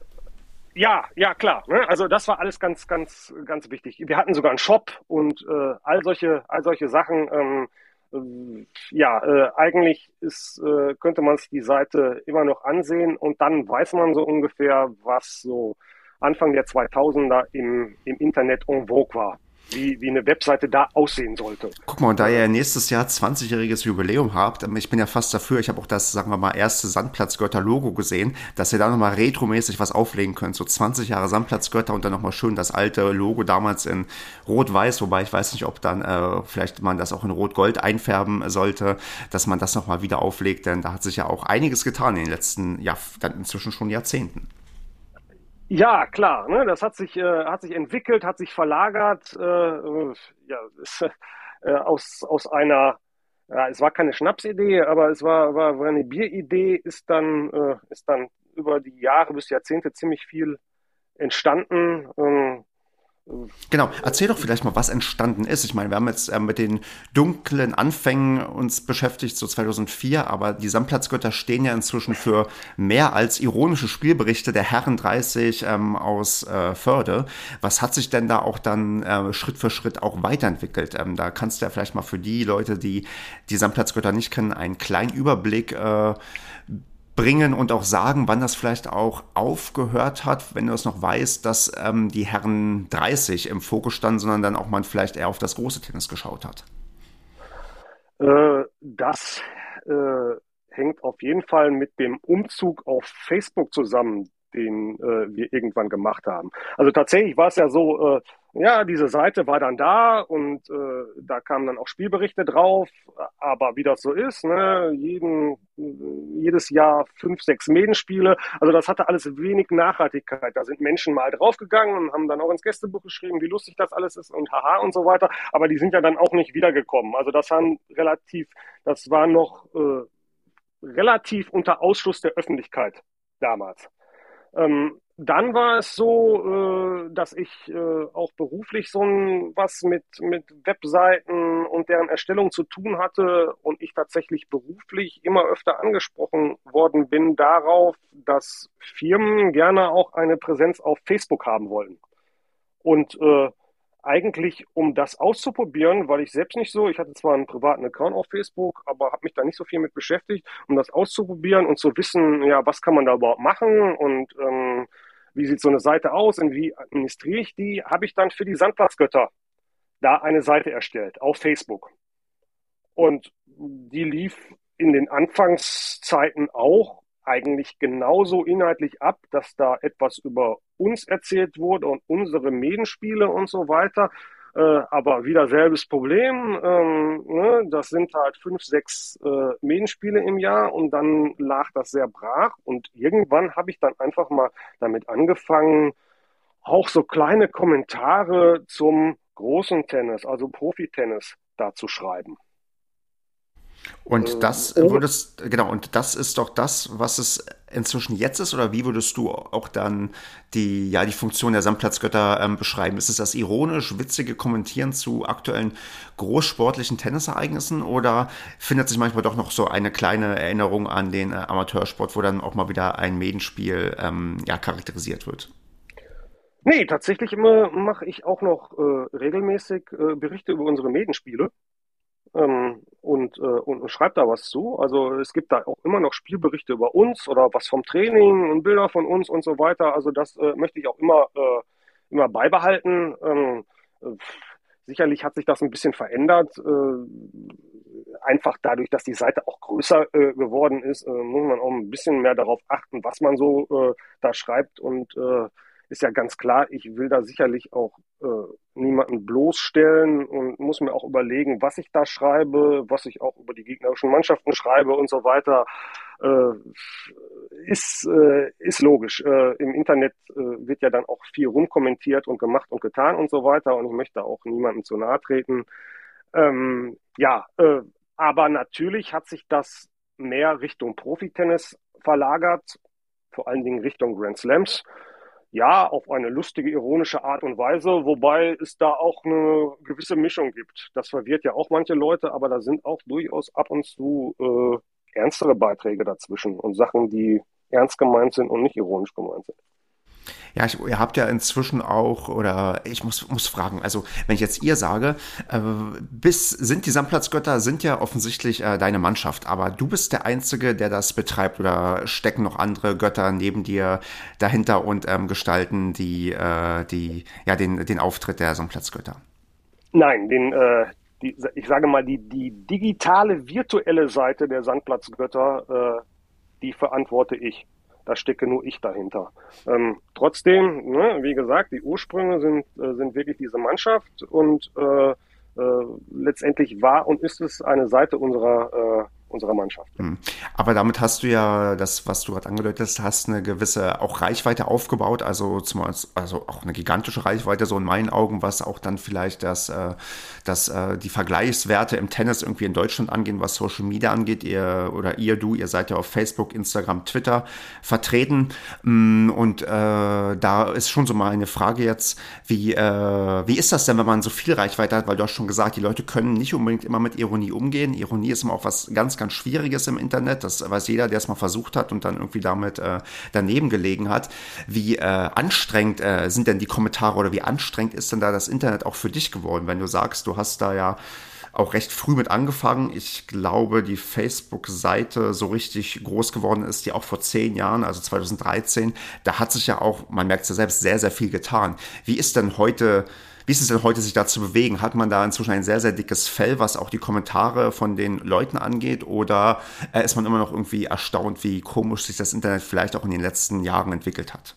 Ja, ja, klar. Ne? Also das war alles ganz, ganz, ganz wichtig. Wir hatten sogar einen Shop und äh, all solche, all solche Sachen. Ähm, äh, ja, äh, eigentlich ist, äh, könnte man sich die Seite immer noch ansehen und dann weiß man so ungefähr, was so Anfang der 2000er im, im Internet en vogue war wie, wie eine Webseite da aussehen sollte. Guck mal, und da ihr nächstes Jahr 20-jähriges Jubiläum habt, ähm, ich bin ja fast dafür, ich habe auch das, sagen wir mal, erste Sandplatzgötter-Logo gesehen, dass ihr da nochmal retromäßig was auflegen könnt. So 20 Jahre Sandplatzgötter und dann nochmal schön das alte Logo damals in Rot-Weiß, wobei ich weiß nicht, ob dann äh, vielleicht man das auch in Rot-Gold einfärben sollte, dass man das nochmal wieder auflegt, denn da hat sich ja auch einiges getan in den letzten, ja, dann inzwischen schon Jahrzehnten. Ja, klar. Ne? Das hat sich, äh, hat sich entwickelt, hat sich verlagert. Äh, ja, ist, äh, aus, aus einer, ja, es war keine Schnapsidee, aber es war, war, war eine Bieridee, ist dann, äh, ist dann über die Jahre bis Jahrzehnte ziemlich viel entstanden. Ähm, Genau, erzähl doch vielleicht mal, was entstanden ist. Ich meine, wir haben jetzt äh, mit den dunklen Anfängen uns beschäftigt, so 2004, aber die Sandplatzgötter stehen ja inzwischen für mehr als ironische Spielberichte der Herren 30 ähm, aus äh, Förde. Was hat sich denn da auch dann äh, Schritt für Schritt auch weiterentwickelt? Ähm, da kannst du ja vielleicht mal für die Leute, die die Sandplatzgötter nicht kennen, einen kleinen Überblick äh, bringen und auch sagen, wann das vielleicht auch aufgehört hat, wenn du es noch weißt, dass ähm, die Herren 30 im Fokus standen, sondern dann auch man vielleicht eher auf das große Tennis geschaut hat? Äh, das äh, hängt auf jeden Fall mit dem Umzug auf Facebook zusammen, den äh, wir irgendwann gemacht haben. Also tatsächlich war es ja so, äh, ja, diese Seite war dann da und äh, da kamen dann auch Spielberichte drauf, aber wie das so ist, ne, jeden, jedes Jahr fünf, sechs Medenspiele, also das hatte alles wenig Nachhaltigkeit. Da sind Menschen mal draufgegangen und haben dann auch ins Gästebuch geschrieben, wie lustig das alles ist und haha und so weiter, aber die sind ja dann auch nicht wiedergekommen. Also das waren relativ, das war noch äh, relativ unter Ausschluss der Öffentlichkeit damals. Ähm, dann war es so, äh, dass ich äh, auch beruflich so ein, was mit, mit Webseiten und deren Erstellung zu tun hatte und ich tatsächlich beruflich immer öfter angesprochen worden bin darauf, dass Firmen gerne auch eine Präsenz auf Facebook haben wollen. Und äh, eigentlich, um das auszuprobieren, weil ich selbst nicht so, ich hatte zwar einen privaten Account auf Facebook, aber habe mich da nicht so viel mit beschäftigt, um das auszuprobieren und zu wissen, ja, was kann man da überhaupt machen und ähm, wie sieht so eine Seite aus und wie administriere ich die, habe ich dann für die Sandplatzgötter da eine Seite erstellt auf Facebook. Und die lief in den Anfangszeiten auch eigentlich genauso inhaltlich ab, dass da etwas über uns erzählt wurde und unsere Medenspiele und so weiter. Äh, aber wieder selbes Problem. Ähm, ne? Das sind halt fünf, sechs äh, Medenspiele im Jahr und dann lag das sehr brach. Und irgendwann habe ich dann einfach mal damit angefangen, auch so kleine Kommentare zum großen Tennis, also Profitennis, da zu schreiben. Und äh, das oh. würdest, genau, und das ist doch das, was es inzwischen jetzt ist, oder wie würdest du auch dann die, ja, die Funktion der Sandplatzgötter ähm, beschreiben? Ist es das ironisch, witzige Kommentieren zu aktuellen großsportlichen Tennisereignissen oder findet sich manchmal doch noch so eine kleine Erinnerung an den äh, Amateursport, wo dann auch mal wieder ein Medenspiel ähm, ja, charakterisiert wird? Nee, tatsächlich immer mache ich auch noch äh, regelmäßig äh, Berichte über unsere Medenspiele ähm, und, äh, und, und schreibt da was zu. Also es gibt da auch immer noch Spielberichte über uns oder was vom Training und Bilder von uns und so weiter. Also das äh, möchte ich auch immer, äh, immer beibehalten. Ähm, äh, sicherlich hat sich das ein bisschen verändert. Äh, einfach dadurch, dass die Seite auch größer äh, geworden ist, muss man auch ein bisschen mehr darauf achten, was man so da schreibt und ist ja ganz klar, ich will da sicherlich auch äh, niemanden bloßstellen und muss mir auch überlegen, was ich da schreibe, was ich auch über die gegnerischen Mannschaften schreibe und so weiter. Äh, ist, äh, ist logisch. Äh, Im Internet äh, wird ja dann auch viel rumkommentiert und gemacht und getan und so weiter und ich möchte auch niemandem zu nahe treten. Ähm, ja, äh, aber natürlich hat sich das mehr Richtung Profitennis verlagert, vor allen Dingen Richtung Grand Slams ja, auf eine lustige, ironische Art und Weise, wobei es da auch eine gewisse Mischung gibt. Das verwirrt ja auch manche Leute, aber da sind auch durchaus ab und zu äh, ernstere Beiträge dazwischen und Sachen, die ernst gemeint sind und nicht ironisch gemeint sind. Ja, ich, ihr habt ja inzwischen auch, oder ich muss, muss fragen, also wenn ich jetzt ihr sage, äh, bis sind die Sandplatzgötter sind ja offensichtlich äh, deine Mannschaft, aber du bist der Einzige, der das betreibt oder stecken noch andere Götter neben dir dahinter und ähm, gestalten die, äh, die, ja, den, den Auftritt der Sandplatzgötter? Nein, den, äh, die, ich sage mal, die, die digitale, virtuelle Seite der Sandplatzgötter, äh, die verantworte ich. Da stecke nur ich dahinter. Ähm, trotzdem, ne, wie gesagt, die Ursprünge sind, äh, sind wirklich diese Mannschaft und äh, äh, letztendlich war und ist es eine Seite unserer äh, unserer Mannschaft. Hm. Aber damit hast du ja das, was du gerade angedeutet hast, hast eine gewisse auch Reichweite aufgebaut, also zum also auch eine gigantische Reichweite, so in meinen Augen, was auch dann vielleicht das, äh, das, äh, die Vergleichswerte im Tennis irgendwie in Deutschland angehen, was Social Media angeht. Ihr oder ihr, du, ihr seid ja auf Facebook, Instagram, Twitter vertreten. Hm, und äh, da ist schon so mal eine Frage jetzt, wie, äh, wie ist das denn, wenn man so viel Reichweite hat? Weil du hast schon gesagt, die Leute können nicht unbedingt immer mit Ironie umgehen. Ironie ist immer auch was ganz, ganz ganz Schwieriges im Internet. Das weiß jeder, der es mal versucht hat und dann irgendwie damit äh, daneben gelegen hat. Wie äh, anstrengend äh, sind denn die Kommentare oder wie anstrengend ist denn da das Internet auch für dich geworden, wenn du sagst, du hast da ja auch recht früh mit angefangen. Ich glaube, die Facebook-Seite so richtig groß geworden ist, die auch vor zehn Jahren, also 2013, da hat sich ja auch, man merkt es ja selbst, sehr, sehr viel getan. Wie ist denn heute wie ist es denn heute, sich da zu bewegen? Hat man da inzwischen ein sehr, sehr dickes Fell, was auch die Kommentare von den Leuten angeht? Oder äh, ist man immer noch irgendwie erstaunt, wie komisch sich das Internet vielleicht auch in den letzten Jahren entwickelt hat?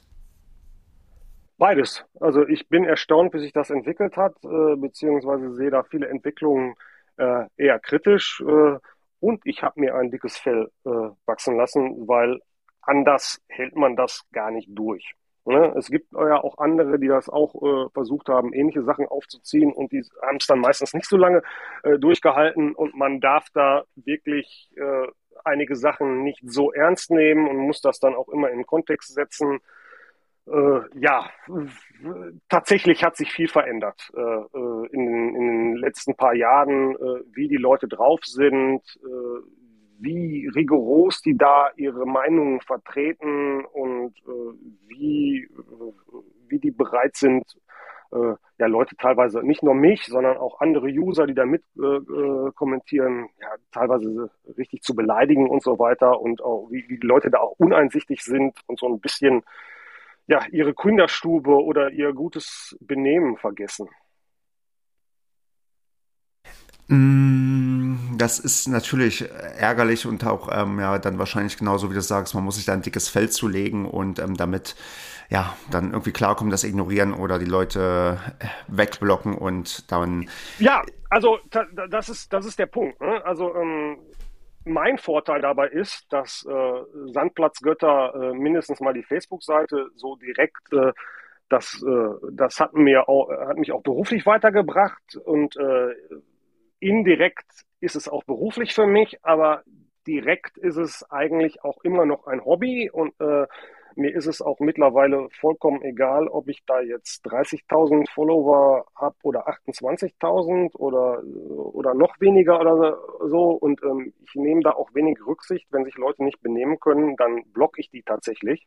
Beides. Also ich bin erstaunt, wie sich das entwickelt hat, äh, beziehungsweise sehe da viele Entwicklungen äh, eher kritisch. Äh, und ich habe mir ein dickes Fell äh, wachsen lassen, weil anders hält man das gar nicht durch. Ne? Es gibt ja auch andere, die das auch äh, versucht haben, ähnliche Sachen aufzuziehen und die haben es dann meistens nicht so lange äh, durchgehalten und man darf da wirklich äh, einige Sachen nicht so ernst nehmen und muss das dann auch immer in Kontext setzen. Äh, ja, tatsächlich hat sich viel verändert äh, äh, in, in, den letzten paar Jahren, wie die Leute drauf sind, wie rigoros die da ihre Meinungen vertreten und äh, wie, äh, wie die bereit sind, äh, ja, Leute teilweise nicht nur mich, sondern auch andere User, die da mit äh, äh kommentieren, ja, teilweise richtig zu beleidigen und so weiter und auch wie, wie die Leute da auch uneinsichtig sind und so ein bisschen ja, ihre Kinderstube oder ihr gutes Benehmen vergessen. Mm, das ist natürlich ärgerlich und auch ähm, ja dann wahrscheinlich genauso wie du sagst, man muss sich da ein dickes Feld zulegen und ähm, damit ja dann irgendwie klarkommen, das ignorieren oder die Leute äh, wegblocken und dann. Ja, also das ist das ist der Punkt. Ne? Also ähm, mein Vorteil dabei ist, dass äh, Sandplatzgötter äh, mindestens mal die Facebook-Seite so direkt äh, das, äh, das hat mir auch, hat mich auch beruflich weitergebracht und äh, indirekt ist es auch beruflich für mich, aber direkt ist es eigentlich auch immer noch ein Hobby und äh, mir ist es auch mittlerweile vollkommen egal, ob ich da jetzt 30.000 Follower habe oder 28.000 oder, oder noch weniger oder so. Und ähm, ich nehme da auch wenig Rücksicht. Wenn sich Leute nicht benehmen können, dann blocke ich die tatsächlich.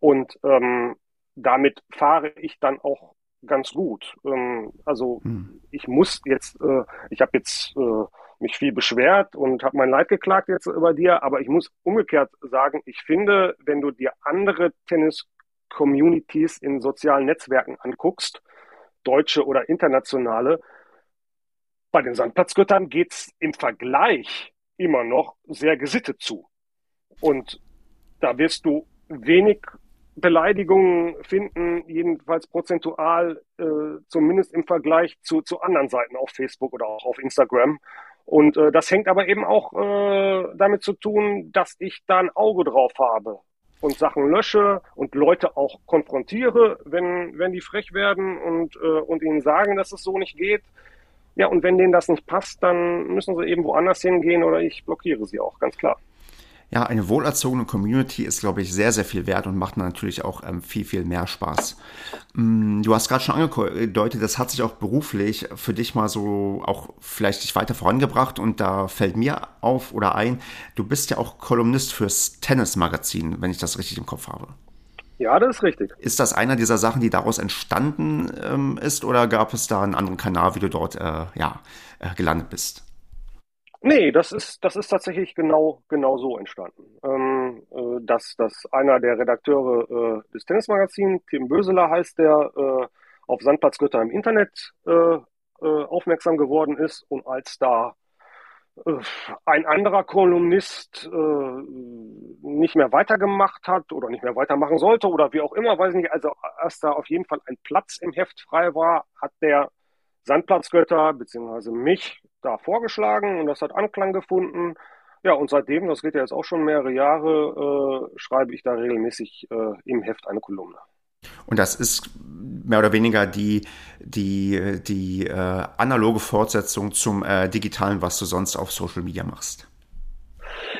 Und ähm, damit fahre ich dann auch ganz gut. Ähm, also hm. ich muss jetzt, äh, ich habe jetzt äh, mich viel beschwert und habe mein Leid geklagt jetzt über dir, aber ich muss umgekehrt sagen, ich finde, wenn du dir andere Tennis-Communities in sozialen Netzwerken anguckst, deutsche oder internationale, bei den Sandplatzgöttern geht's im Vergleich immer noch sehr gesittet zu. Und da wirst du wenig Beleidigungen finden, jedenfalls prozentual, äh, zumindest im Vergleich zu, zu anderen Seiten auf Facebook oder auch auf Instagram. Und äh, das hängt aber eben auch äh, damit zu tun, dass ich da ein Auge drauf habe und Sachen lösche und Leute auch konfrontiere, wenn, wenn die frech werden und, äh, und ihnen sagen, dass es so nicht geht. Ja, und wenn denen das nicht passt, dann müssen sie eben woanders hingehen oder ich blockiere sie auch, ganz klar ja, eine wohlerzogene Community ist, glaube ich, sehr, sehr viel wert und macht natürlich auch ähm, viel, viel mehr Spaß. Mm, du hast gerade schon angedeutet, das hat sich auch beruflich für dich mal so auch vielleicht dich weiter vorangebracht und da fällt mir auf oder ein, du bist ja auch Kolumnist fürs Tennismagazin, wenn ich das richtig im Kopf habe. Ja, das ist richtig. Ist das einer dieser Sachen, die daraus entstanden ähm, ist oder gab es da einen anderen Kanal, wie du dort äh, ja, äh, gelandet bist? Nee, das ist, das ist tatsächlich genau, genau so entstanden. Ähm, äh, dass, dass einer der Redakteure äh, des Tennismagazins, Tim Böseler heißt der, äh, auf Sandplatzgötter im Internet äh, äh, aufmerksam geworden ist und als da äh, ein anderer Kolumnist nicht mehr weitergemacht hat oder nicht mehr weitermachen sollte oder wie auch immer, weiß ich nicht, also als da auf jeden Fall ein Platz im Heft frei war, hat der Sandplatzgötter beziehungsweise mich da vorgeschlagen und das hat Anklang gefunden. Ja, und seitdem, das geht ja jetzt auch schon mehrere Jahre, äh, schreibe ich da regelmäßig äh, im Heft eine Kolumne. Und das ist mehr oder weniger die, die, die äh, analoge Fortsetzung zum äh, digitalen, was du sonst auf Social Media machst.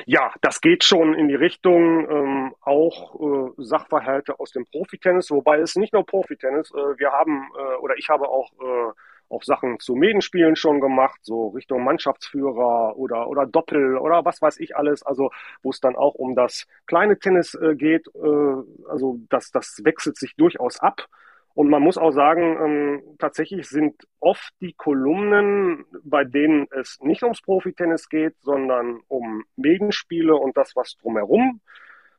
Ja, das geht schon in die Richtung ähm, auch äh, Sachverhalte aus dem Profitennis, wobei es nicht nur Profitennis, äh, wir haben äh, oder ich habe auch äh, auch Sachen zu Medenspielen schon gemacht, so Richtung Mannschaftsführer oder, oder Doppel oder was weiß ich alles, also wo es dann auch um das kleine Tennis äh, geht, äh, also das, das wechselt sich durchaus ab. Und man muss auch sagen, ähm, tatsächlich sind oft die Kolumnen, bei denen es nicht ums Profitennis geht, sondern um Medenspiele und das, was drumherum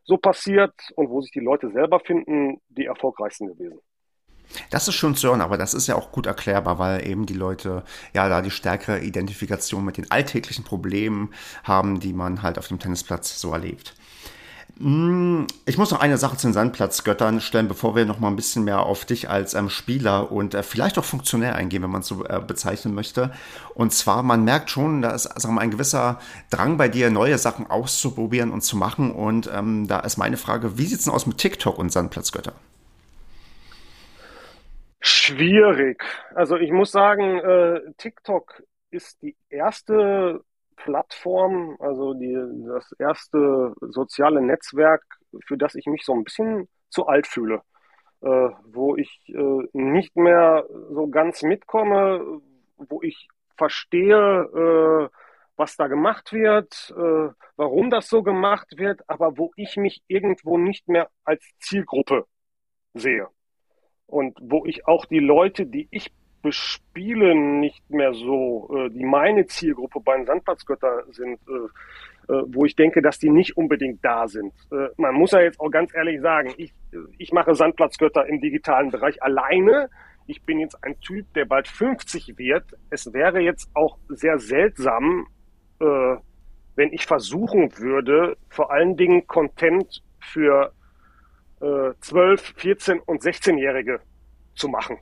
so passiert und wo sich die Leute selber finden, die erfolgreichsten gewesen. Das ist schon zu hören, aber das ist ja auch gut erklärbar, weil eben die Leute ja da die stärkere Identifikation mit den alltäglichen Problemen haben, die man halt auf dem Tennisplatz so erlebt. Hm, ich muss noch eine Sache zu den Sandplatzgöttern stellen, bevor wir noch mal ein bisschen mehr auf dich als ähm, Spieler und äh, vielleicht auch funktionär eingehen, wenn man es so äh, bezeichnen möchte. Und zwar, man merkt schon, da ist sagen wir, ein gewisser Drang bei dir, neue Sachen auszuprobieren und zu machen. Und ähm, da ist meine Frage, wie sieht es denn aus mit TikTok und Sandplatzgötter? Schwierig. Also ich muss sagen, äh, TikTok ist die erste Plattform, also die, das erste soziale Netzwerk, für das ich mich so ein bisschen zu alt fühle, äh, wo ich äh, nicht mehr so ganz mitkomme, wo ich verstehe, äh, was da gemacht wird, äh, warum das so gemacht wird, aber wo ich mich irgendwo nicht mehr als Zielgruppe sehe und wo ich auch die Leute, die ich bespiele, nicht mehr so, äh, die meine Zielgruppe bei den Sandplatzgötter sind, äh, äh, wo ich denke, dass die nicht unbedingt da sind. Äh, man muss ja jetzt auch ganz ehrlich sagen, ich, ich mache Sandplatzgötter im digitalen Bereich alleine. Ich bin jetzt ein Typ, der bald 50 wird. Es wäre jetzt auch sehr seltsam, äh, wenn ich versuchen würde, vor allen Dingen Content für äh, 12, 14 und 16-Jährige zu machen.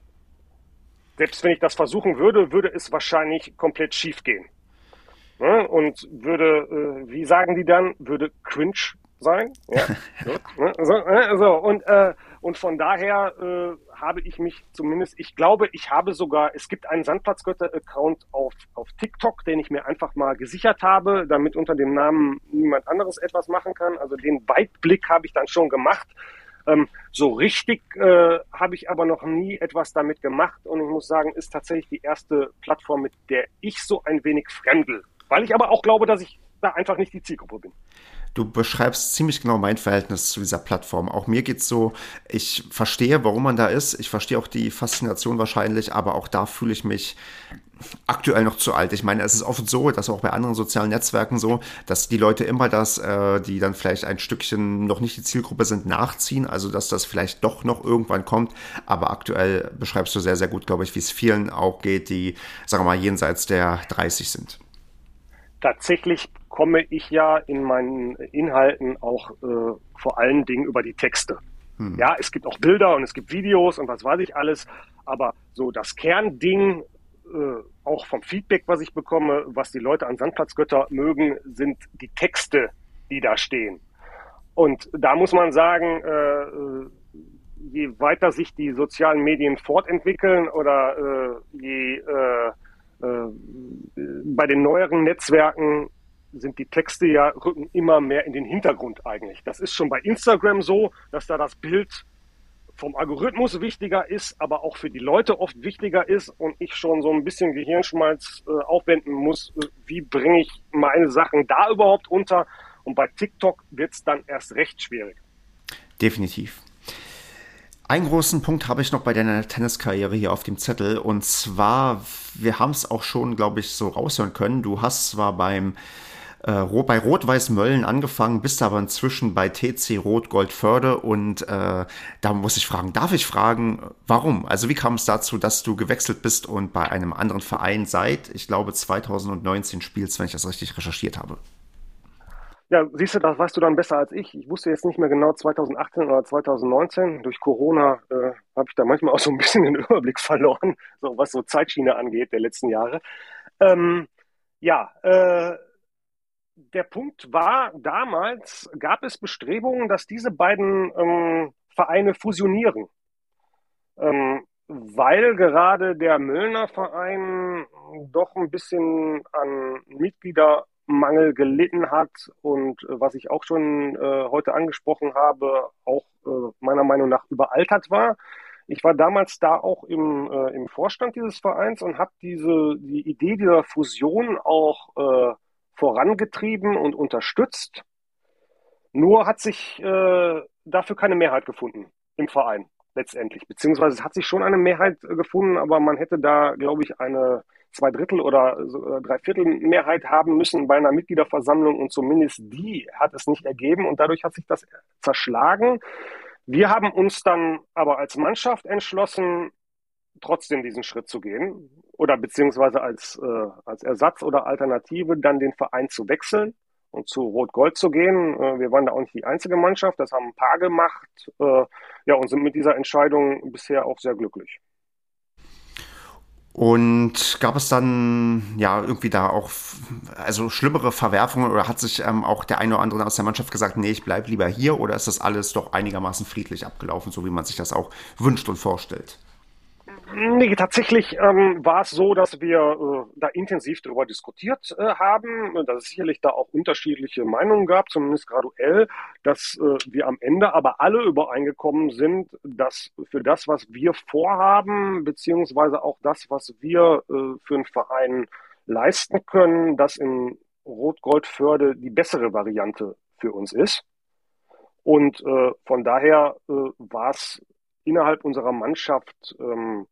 Selbst wenn ich das versuchen würde, würde es wahrscheinlich komplett schief gehen. Ne? Und würde, äh, wie sagen die dann, würde cringe sein. Ja? so, ne? so, ne? so, und, äh, Und von daher äh, habe ich mich zumindest, ich glaube, ich habe sogar, es gibt einen Sandplatzgötter-Account auf, auf TikTok, den ich mir einfach mal gesichert habe, damit unter dem Namen niemand anderes etwas machen kann. Also den Weitblick habe ich dann schon gemacht. Ähm, so richtig äh, habe ich aber noch nie etwas damit gemacht und ich muss sagen, ist tatsächlich die erste Plattform, mit der ich so ein wenig fremdel. Weil ich aber auch glaube, dass ich da einfach nicht die Zielgruppe bin. Du beschreibst ziemlich genau mein Verhältnis zu dieser Plattform. Auch mir geht's so, ich verstehe, warum man da ist. Ich verstehe auch die Faszination wahrscheinlich, aber auch da fühle ich mich aktuell noch zu alt. Ich meine, es ist oft so, dass auch bei anderen sozialen Netzwerken so, dass die Leute immer das, äh, die dann vielleicht ein Stückchen noch nicht die Zielgruppe sind, nachziehen. Also, dass das vielleicht doch noch irgendwann kommt. Aber aktuell beschreibst du sehr, sehr gut, glaube ich, wie es vielen auch geht, die, sagen wir mal, jenseits der 30 sind. Tatsächlich komme ich ja in meinen Inhalten auch äh, vor allen Dingen über die Texte. Hm. Ja, es gibt auch Bilder und es gibt Videos und was weiß ich alles, aber so das Kernding, äh, auch vom Feedback, was ich bekomme, was die Leute an Sandplatzgötter mögen, sind die Texte, die da stehen. Und da muss man sagen, äh, äh je weiter sich die sozialen Medien fortentwickeln oder äh, je äh, äh, bei den neueren Netzwerken sind die Texte ja rücken immer mehr in den Hintergrund eigentlich. Das ist schon bei Instagram so, dass da das Bild vom Algorithmus wichtiger ist, aber auch für die Leute oft wichtiger ist und ich schon so ein bisschen Gehirnschmalz äh, aufwenden muss, äh, wie bringe ich meine Sachen da überhaupt unter. Und bei TikTok wird es dann erst recht schwierig. Definitiv. Einen großen Punkt habe ich noch bei deiner Tenniskarriere hier auf dem Zettel und zwar, wir haben es auch schon, glaube ich, so raushören können. Du hast zwar beim äh, bei Rot-Weiß Mölln angefangen, bist aber inzwischen bei TC Rot-Gold Förde und äh, da muss ich fragen, darf ich fragen, warum? Also wie kam es dazu, dass du gewechselt bist und bei einem anderen Verein seit, ich glaube, 2019 spielst, wenn ich das richtig recherchiert habe? Ja, siehst du, das weißt du dann besser als ich. Ich wusste jetzt nicht mehr genau 2018 oder 2019. Durch Corona äh, habe ich da manchmal auch so ein bisschen den Überblick verloren, so was so Zeitschiene angeht der letzten Jahre. Ähm, ja, äh, der Punkt war, damals gab es Bestrebungen, dass diese beiden ähm, Vereine fusionieren. Ähm, weil gerade der Müllner Verein doch ein bisschen an Mitgliedermangel gelitten hat und äh, was ich auch schon äh, heute angesprochen habe, auch äh, meiner Meinung nach überaltert war. Ich war damals da auch im, äh, im Vorstand dieses Vereins und habe diese die Idee dieser Fusion auch äh, vorangetrieben und unterstützt. Nur hat sich äh, dafür keine Mehrheit gefunden im Verein letztendlich. Beziehungsweise es hat sich schon eine Mehrheit äh, gefunden, aber man hätte da, glaube ich, eine zwei Drittel oder so, äh, drei Viertel Mehrheit haben müssen bei einer Mitgliederversammlung und zumindest die hat es nicht ergeben und dadurch hat sich das zerschlagen. Wir haben uns dann aber als Mannschaft entschlossen, trotzdem diesen Schritt zu gehen oder beziehungsweise als, äh, als Ersatz oder Alternative dann den Verein zu wechseln und zu Rot-Gold zu gehen. Äh, wir waren da auch nicht die einzige Mannschaft, das haben ein paar gemacht äh, ja, und sind mit dieser Entscheidung bisher auch sehr glücklich. Und gab es dann ja irgendwie da auch also schlimmere Verwerfungen oder hat sich ähm, auch der eine oder andere aus der Mannschaft gesagt, nee, ich bleibe lieber hier oder ist das alles doch einigermaßen friedlich abgelaufen, so wie man sich das auch wünscht und vorstellt? Nee, tatsächlich ähm, war es so, dass wir äh, da intensiv darüber diskutiert äh, haben, dass es sicherlich da auch unterschiedliche Meinungen gab, zumindest graduell, dass äh, wir am Ende aber alle übereingekommen sind, dass für das, was wir vorhaben, beziehungsweise auch das, was wir äh, für einen Verein leisten können, dass in Rot-Gold-Förde die bessere Variante für uns ist. Und äh, von daher äh, war es innerhalb unserer Mannschaft ähm,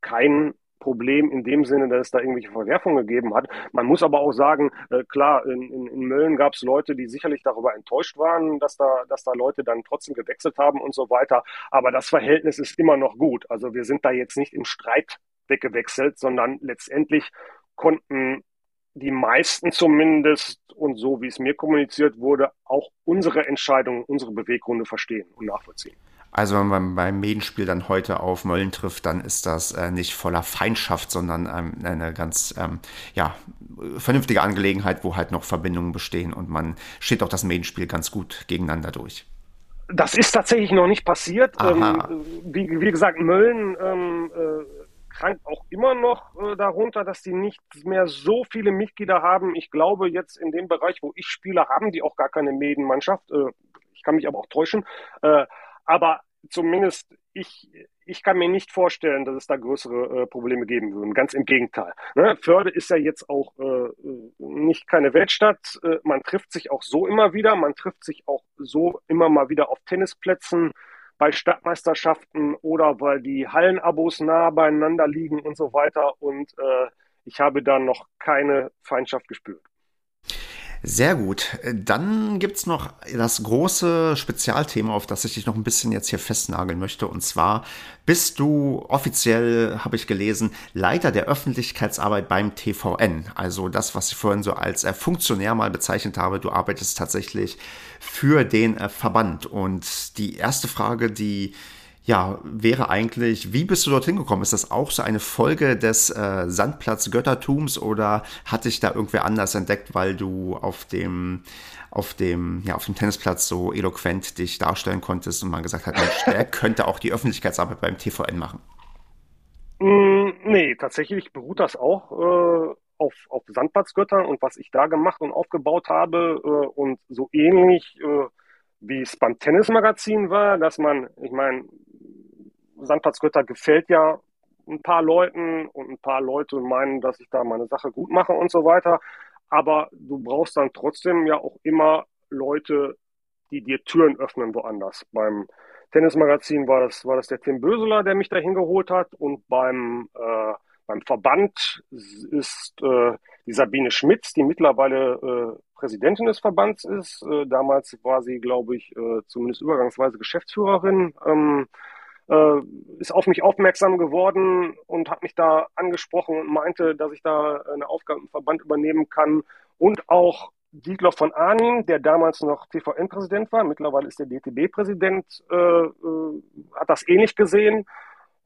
kein Problem in dem Sinne, dass es da irgendwelche Verwerfungen gegeben hat. Man muss aber auch sagen, äh, klar, in, in, in Mölln gab es Leute, die sicherlich darüber enttäuscht waren, dass da, dass da Leute dann trotzdem gewechselt haben und so weiter. Aber das Verhältnis ist immer noch gut. Also wir sind da jetzt nicht im Streit weggewechselt, sondern letztendlich konnten die meisten zumindest und so wie es mir kommuniziert wurde, auch unsere Entscheidung, unsere Beweggründe verstehen und nachvollziehen. Also wenn man beim Medenspiel dann heute auf Mölln trifft, dann ist das äh, nicht voller Feindschaft, sondern ähm, eine ganz ähm, ja, vernünftige Angelegenheit, wo halt noch Verbindungen bestehen und man steht auch das Medenspiel ganz gut gegeneinander durch. Das ist tatsächlich noch nicht passiert. Ähm, wie, wie, gesagt, Mölln ähm, äh, krankt auch immer noch äh, darunter, dass die nicht mehr so viele Mitglieder haben. Ich glaube, jetzt in dem Bereich, wo ich spiele, haben die auch gar keine Medenmannschaft. Äh, ich kann mich aber auch täuschen. Aber zumindest ich, ich kann mir nicht vorstellen, dass es da größere äh, Probleme geben würden. Ganz im Gegenteil. Ne? Förde ist ja jetzt auch äh, nicht keine Weltstadt. Äh, man trifft sich auch so immer wieder. Man trifft sich auch so immer mal wieder auf Tennisplätzen bei Stadtmeisterschaften oder weil die Hallenabos nah beieinander liegen und so weiter. Und äh, ich habe da noch keine Feindschaft gespürt. Sehr gut. Dann gibt's noch das große Spezialthema, auf das ich dich noch ein bisschen jetzt hier festnageln möchte. Und zwar bist du offiziell, habe ich gelesen, Leiter der Öffentlichkeitsarbeit beim TVN. Also das, was ich vorhin so als äh, Funktionär mal bezeichnet habe. Du arbeitest tatsächlich für den äh, Verband. Und die erste Frage, die ja, wäre eigentlich, wie bist du dorthin gekommen? Ist das auch so eine Folge des äh, Sandplatz-Göttertums oder hat dich da irgendwer anders entdeckt, weil du auf dem, auf dem, ja, auf dem Tennisplatz so eloquent dich darstellen konntest und man gesagt hat, Mensch, der könnte auch die Öffentlichkeitsarbeit beim TVN machen? Mm, nee, tatsächlich beruht das auch äh, auf, auf Sandplatzgöttern und was ich da gemacht und aufgebaut habe äh, und so ähnlich äh, wie es beim Tennismagazin war, dass man, ich meine, Sandplatzgötter gefällt ja ein paar Leuten und ein paar Leute meinen, dass ich da meine Sache gut mache und so weiter. Aber du brauchst dann trotzdem ja auch immer Leute, die dir Türen öffnen woanders. Beim Tennismagazin war das, war das der Tim Böseler, der mich da hingeholt hat. Und beim, äh, beim Verband ist äh, die Sabine Schmitz, die mittlerweile äh, Präsidentin des Verbands ist. Äh, damals war sie, glaube ich, äh, zumindest übergangsweise Geschäftsführerin. Ähm, äh, ist auf mich aufmerksam geworden und hat mich da angesprochen und meinte, dass ich da eine Aufgabe im Verband übernehmen kann. Und auch Dietloff von Arnim, der damals noch TVN-Präsident war, mittlerweile ist der DTB-Präsident, äh, äh, hat das ähnlich gesehen.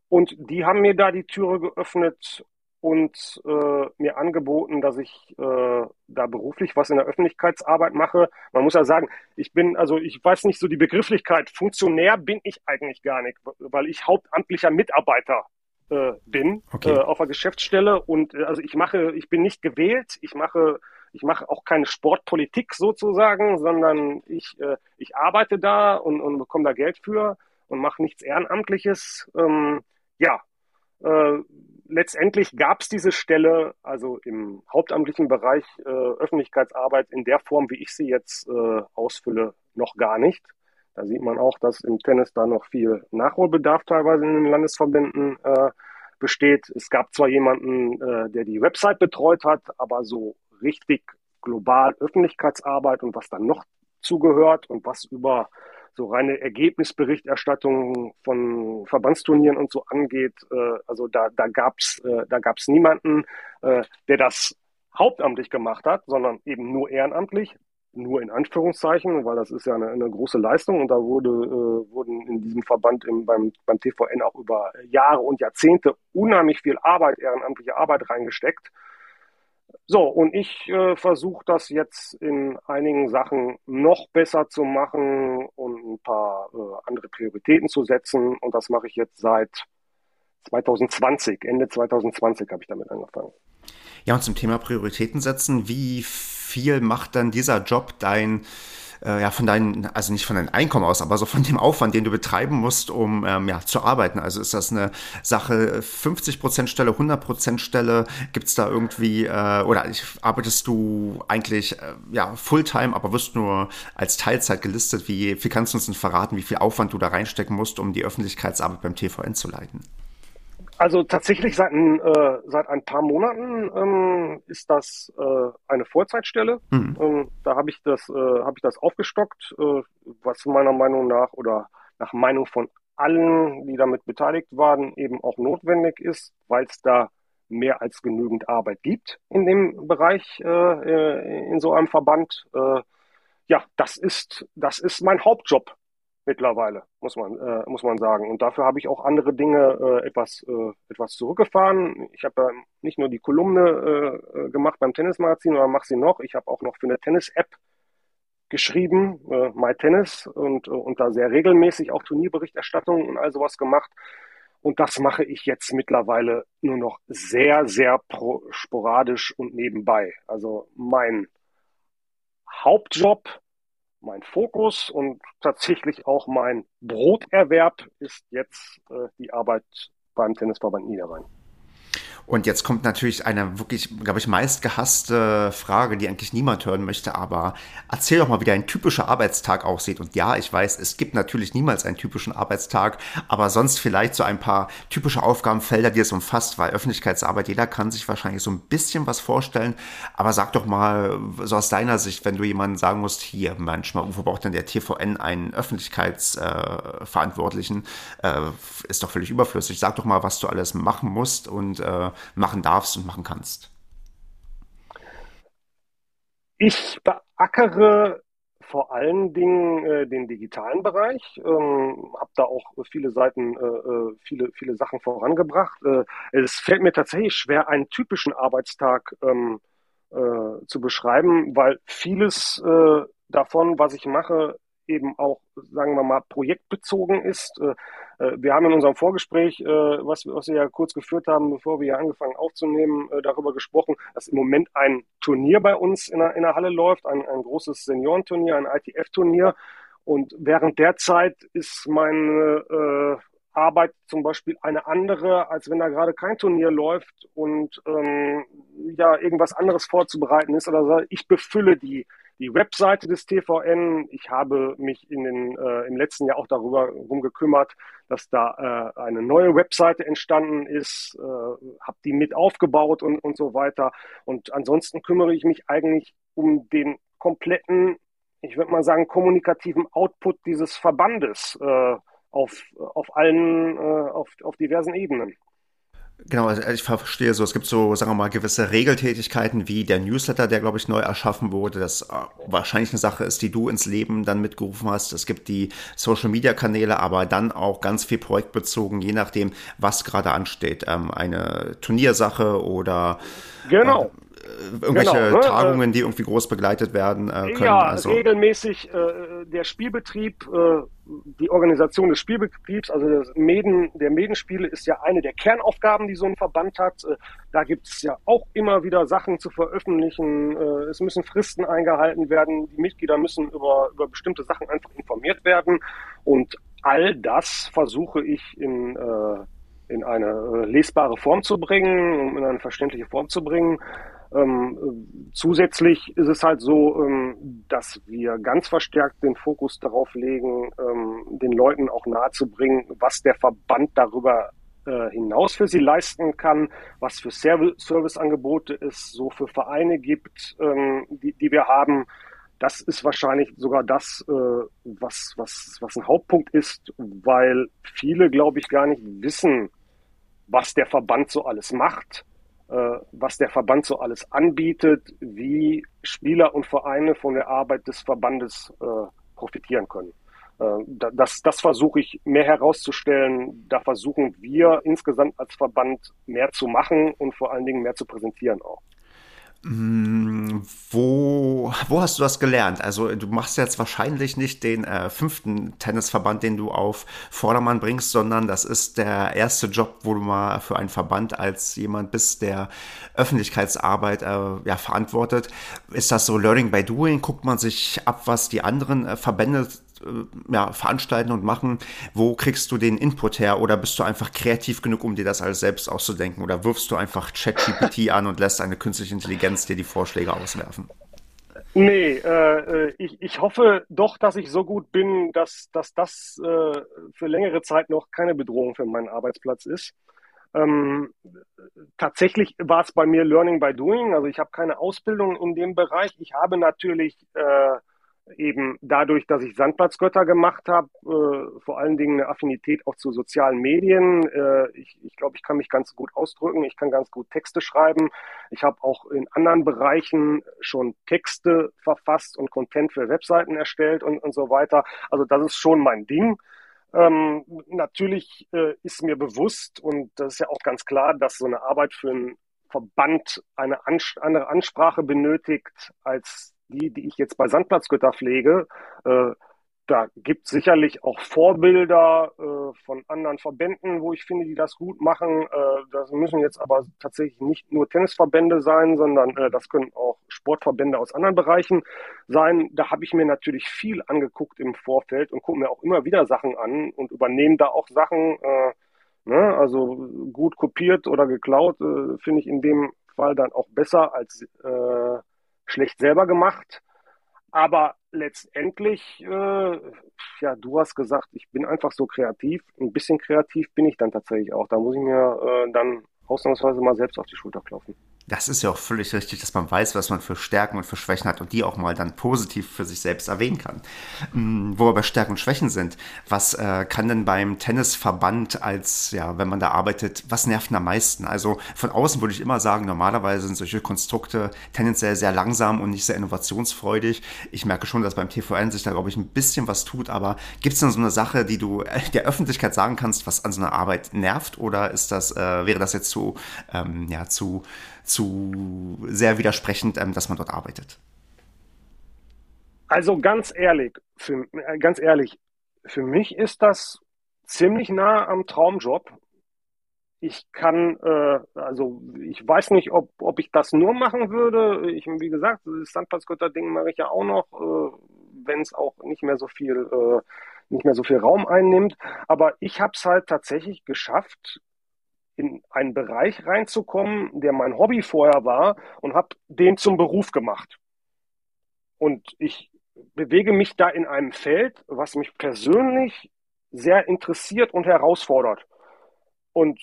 Und die haben mir da die Türe geöffnet und äh, mir angeboten, dass ich äh, da beruflich was in der Öffentlichkeitsarbeit mache. Man muss ja sagen, ich bin, also ich weiß nicht so die Begrifflichkeit, Funktionär bin ich eigentlich gar nicht, weil ich hauptamtlicher Mitarbeiter äh, bin okay. äh, auf der Geschäftsstelle und äh, also ich mache, ich bin nicht gewählt, ich mache ich mache auch keine Sportpolitik sozusagen, sondern ich, äh, ich arbeite da und, und bekomme da Geld für und mache nichts Ehrenamtliches. Ähm, ja, äh, letztendlich gab es diese Stelle, also im hauptamtlichen Bereich äh, Öffentlichkeitsarbeit in der Form, wie ich sie jetzt äh, ausfülle, noch gar nicht. Da sieht man auch, dass im Tennis da noch viel Nachholbedarf teilweise in den Landesverbänden äh, besteht. Es gab zwar jemanden, äh, der die Website betreut hat, aber so richtig global Öffentlichkeitsarbeit und was dann noch zugehört und was über so reine Ergebnisberichterstattung von Verbandsturnieren und so angeht, äh, also da, da gab's äh, da gab's niemanden, äh, der das hauptamtlich gemacht hat, sondern eben nur ehrenamtlich, nur in Anführungszeichen, weil das ist ja eine, eine große Leistung und da wurde, äh, wurden in diesem Verband im, beim, beim TVN auch über Jahre und Jahrzehnte unheimlich viel Arbeit, ehrenamtliche Arbeit reingesteckt. So, und ich äh, versuche das jetzt in einigen Sachen noch besser zu machen und ein paar äh, andere Prioritäten zu setzen. Und das mache ich jetzt seit 2020. Ende 2020 habe ich damit angefangen. Ja, und zum Thema Prioritäten setzen, wie viel macht dann dieser Job dein äh, ja, von deinen, also nicht von deinem Einkommen aus, aber so von dem Aufwand, den du betreiben musst, um ähm, ja, zu arbeiten. Also ist das eine Sache 50% Stelle, 100% Stelle? Gibt es da irgendwie, äh, oder arbeitest du eigentlich äh, ja, Fulltime, aber wirst nur als Teilzeit gelistet? Wie wie kannst du uns denn verraten, wie viel Aufwand du da reinstecken musst, um die Öffentlichkeitsarbeit beim TVN zu leiten? Also tatsächlich seit ein, äh, seit ein paar Monaten ähm, ist das äh, eine Vollzeitstelle. Mhm. Ähm, da habe ich das äh, habe ich das aufgestockt, äh, was meiner Meinung nach oder nach Meinung von allen, die damit beteiligt waren, eben auch notwendig ist, weil es da mehr als genügend Arbeit gibt in dem Bereich äh, äh in so einem Verband. Ja, das ist das ist mein Hauptjob mittlerweile, muss man, äh, muss man sagen. Und dafür habe ich auch andere Dinge äh, etwas, äh, etwas zurückgefahren. Ich habe äh, nicht nur die Kolumne äh, äh, gemacht beim Tennismagazin, sondern mache sie noch. Ich habe auch noch für eine Tennis-App geschrieben, äh, My Tennis und, und da sehr regelmäßig auch Turnierberichterstattung und all sowas gemacht. Und das mache ich jetzt mittlerweile nur noch sehr, sehr pro, sporadisch und nebenbei. Also mein Hauptjob, mein Fokus und tatsächlich auch mein Broterwerb ist jetzt äh, die Arbeit beim Tennisverband Niederrhein. Und jetzt kommt natürlich eine wirklich, glaube ich, meist gehasste Frage, die eigentlich niemand hören möchte. Aber erzähl doch mal, wie dein typischer Arbeitstag aussieht. Und ja, ich weiß, es gibt natürlich niemals einen typischen Arbeitstag, aber sonst vielleicht so ein paar typische Aufgabenfelder, die es umfasst, weil Öffentlichkeitsarbeit, jeder kann sich wahrscheinlich so ein bisschen was vorstellen. Aber sag doch mal, so aus deiner Sicht, wenn du jemandem sagen musst, hier, manchmal, wofür braucht denn der TVN einen Öffentlichkeitsverantwortlichen? Äh, äh, ist doch völlig überflüssig. Sag doch mal, was du alles machen musst und äh, machen darfst und machen kannst? Ich beackere vor allen Dingen äh, den digitalen Bereich, ähm, habe da auch viele Seiten, äh, äh, viele, viele Sachen vorangebracht. Äh, es fällt mir tatsächlich schwer, einen typischen Arbeitstag ähm, äh, zu beschreiben, weil vieles äh, davon, was ich mache, eben auch, sagen wir mal, projektbezogen ist. Äh, äh, wir haben in unserem Vorgespräch, äh, was, wir ja kurz geführt haben, bevor wir hier angefangen aufzunehmen, darüber gesprochen, dass im Moment ein Turnier bei uns in der, in der Halle läuft, ein, ein großes Seniorenturnier, ein ITF-Turnier. Und während der Zeit ist meine äh, Arbeit zum Beispiel eine andere, als wenn da gerade kein Turnier läuft und ähm, ja irgendwas anderes vorzubereiten ist oder so. Ich befülle die die Webseite des TVN. Ich habe mich in den, äh, im letzten Jahr auch darüber rum gekümmert, dass da äh, eine neue Webseite entstanden ist, äh, habe die mit aufgebaut und, und so weiter. Und ansonsten kümmere ich mich eigentlich um den kompletten, ich würde mal sagen, kommunikativen Output dieses Verbandes äh, auf, auf allen, äh, auf, auf diversen Ebenen. Genau, also ich verstehe so, es gibt so, sagen wir mal, gewisse Regeltätigkeiten wie der Newsletter, der, glaube ich, neu erschaffen wurde, das äh, wahrscheinlich eine Sache ist, die du ins Leben dann mitgerufen hast. Es gibt die Social-Media-Kanäle, aber dann auch ganz viel projektbezogen, je nachdem, was gerade ansteht. Ähm, eine Turniersache oder genau. Äh, irgendwelche genau, ne? Tagungen, die irgendwie groß begleitet werden äh, können. Ja, also. regelmäßig äh, der Spielbetrieb, äh, die Organisation des Spielbetriebs, also das Meden, der Medenspiele ist ja eine der Kernaufgaben, die so ein Verband hat. Äh, da gibt es ja auch immer wieder Sachen zu veröffentlichen. Äh, es müssen Fristen eingehalten werden. Die Mitglieder müssen über, über bestimmte Sachen einfach informiert werden. Und all das versuche ich in äh, in eine lesbare Form zu bringen, in eine verständliche Form zu bringen. Ähm, zusätzlich ist es halt so, ähm, dass wir ganz verstärkt den Fokus darauf legen, ähm, den Leuten auch nahezubringen, was der Verband darüber äh, hinaus für sie leisten kann, was für Serviceangebote es so für Vereine gibt, ähm, die, die wir haben. Das ist wahrscheinlich sogar das, äh, was, was, was ein Hauptpunkt ist, weil viele, glaube ich, gar nicht wissen, was der Verband so alles macht was der Verband so alles anbietet, wie Spieler und Vereine von der Arbeit des Verbandes äh, profitieren können. Äh, das, das versuche ich mehr herauszustellen. Da versuchen wir insgesamt als Verband mehr zu machen und vor allen Dingen mehr zu präsentieren auch. Mm, wo, wo hast du das gelernt? Also du machst jetzt wahrscheinlich nicht den äh, fünften Tennisverband, den du auf Vordermann bringst, sondern das ist der erste Job, wo du mal für einen Verband als jemand bist, der Öffentlichkeitsarbeit äh, ja, verantwortet. Ist das so Learning by Doing? Guckt man sich ab, was die anderen äh, Verbände ja, veranstalten und machen. Wo kriegst du den Input her? Oder bist du einfach kreativ genug, um dir das alles selbst auszudenken? Oder wirfst du einfach ChatGPT an und lässt eine künstliche Intelligenz dir die Vorschläge auswerfen? Nee, äh, äh, ich, ich hoffe doch, dass ich so gut bin, dass, dass das äh, für längere Zeit noch keine Bedrohung für meinen Arbeitsplatz ist. Ähm, tatsächlich war es bei mir Learning by Doing. Also ich habe keine Ausbildung in dem Bereich. Ich habe natürlich äh, eben dadurch, dass ich Sandplatzgötter gemacht habe, äh, vor allen Dingen eine Affinität auch zu sozialen Medien. Äh, ich, ich glaube, ich kann mich ganz gut ausdrücken, ich kann ganz gut Texte schreiben. Ich habe auch in anderen Bereichen schon Texte verfasst und Content für Webseiten erstellt und, und so weiter. Also das ist schon mein Ding. Ähm, natürlich äh, ist mir bewusst, und das ist ja auch ganz klar, dass so eine Arbeit für einen Verband eine andere Ansprache benötigt als die, die ich jetzt bei Sandplatzgötter pflege, äh, da gibt sicherlich auch Vorbilder äh, von anderen Verbänden, wo ich finde, die das gut machen. Äh, das müssen jetzt aber tatsächlich nicht nur Tennisverbände sein, sondern äh, das können auch Sportverbände aus anderen Bereichen sein. Da habe ich mir natürlich viel angeguckt im Vorfeld und gucke mir auch immer wieder Sachen an und übernehme da auch Sachen. Äh, ne? Also gut kopiert oder geklaut äh, finde ich in dem Fall dann auch besser als äh, schlecht selber gemacht. Aber letztendlich, äh, ja, du hast gesagt, ich bin einfach so kreativ. Ein bisschen kreativ bin ich dann tatsächlich auch. Da muss ich mir äh, dann ausnahmsweise mal selbst auf die Schulter klopfen. Das ist ja auch völlig richtig, dass man weiß, was man für Stärken und für Schwächen hat und die auch mal dann positiv für sich selbst erwähnen kann. Hm, wo aber Stärken und Schwächen sind, was äh, kann denn beim Tennisverband als, ja, wenn man da arbeitet, was nervt am meisten? Also von außen würde ich immer sagen, normalerweise sind solche Konstrukte tendenziell sehr langsam und nicht sehr innovationsfreudig. Ich merke schon, dass beim TVN sich da, glaube ich, ein bisschen was tut, aber gibt es denn so eine Sache, die du äh, der Öffentlichkeit sagen kannst, was an so einer Arbeit nervt oder ist das, äh, wäre das jetzt zu, ähm, ja, zu zu sehr widersprechend, ähm, dass man dort arbeitet. Also ganz ehrlich, für, äh, ganz ehrlich, für mich ist das ziemlich nah am Traumjob. Ich kann, äh, also ich weiß nicht, ob, ob ich das nur machen würde. Ich, wie gesagt, das Sandplatzgötter-Ding mache ich ja auch noch, äh, wenn es auch nicht mehr so viel, äh, nicht mehr so viel Raum einnimmt. Aber ich habe es halt tatsächlich geschafft, in einen Bereich reinzukommen, der mein Hobby vorher war und habe den zum Beruf gemacht. Und ich bewege mich da in einem Feld, was mich persönlich sehr interessiert und herausfordert. Und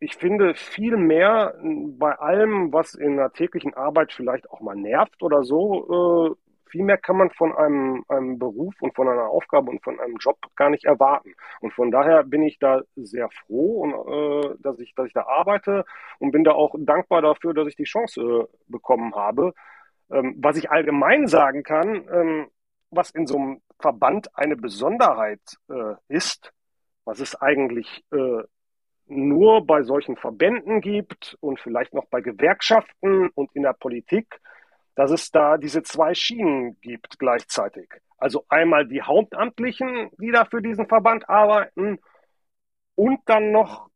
ich finde viel mehr bei allem, was in der täglichen Arbeit vielleicht auch mal nervt oder so, äh, viel mehr kann man von einem, einem Beruf und von einer Aufgabe und von einem Job gar nicht erwarten. Und von daher bin ich da sehr froh, und, äh, dass, ich, dass ich da arbeite und bin da auch dankbar dafür, dass ich die Chance äh, bekommen habe. Ähm, was ich allgemein sagen kann, ähm, was in so einem Verband eine Besonderheit äh, ist, was es eigentlich äh, nur bei solchen Verbänden gibt und vielleicht noch bei Gewerkschaften und in der Politik, dass es da diese zwei Schienen gibt gleichzeitig. Also einmal die Hauptamtlichen, die da für diesen Verband arbeiten und dann noch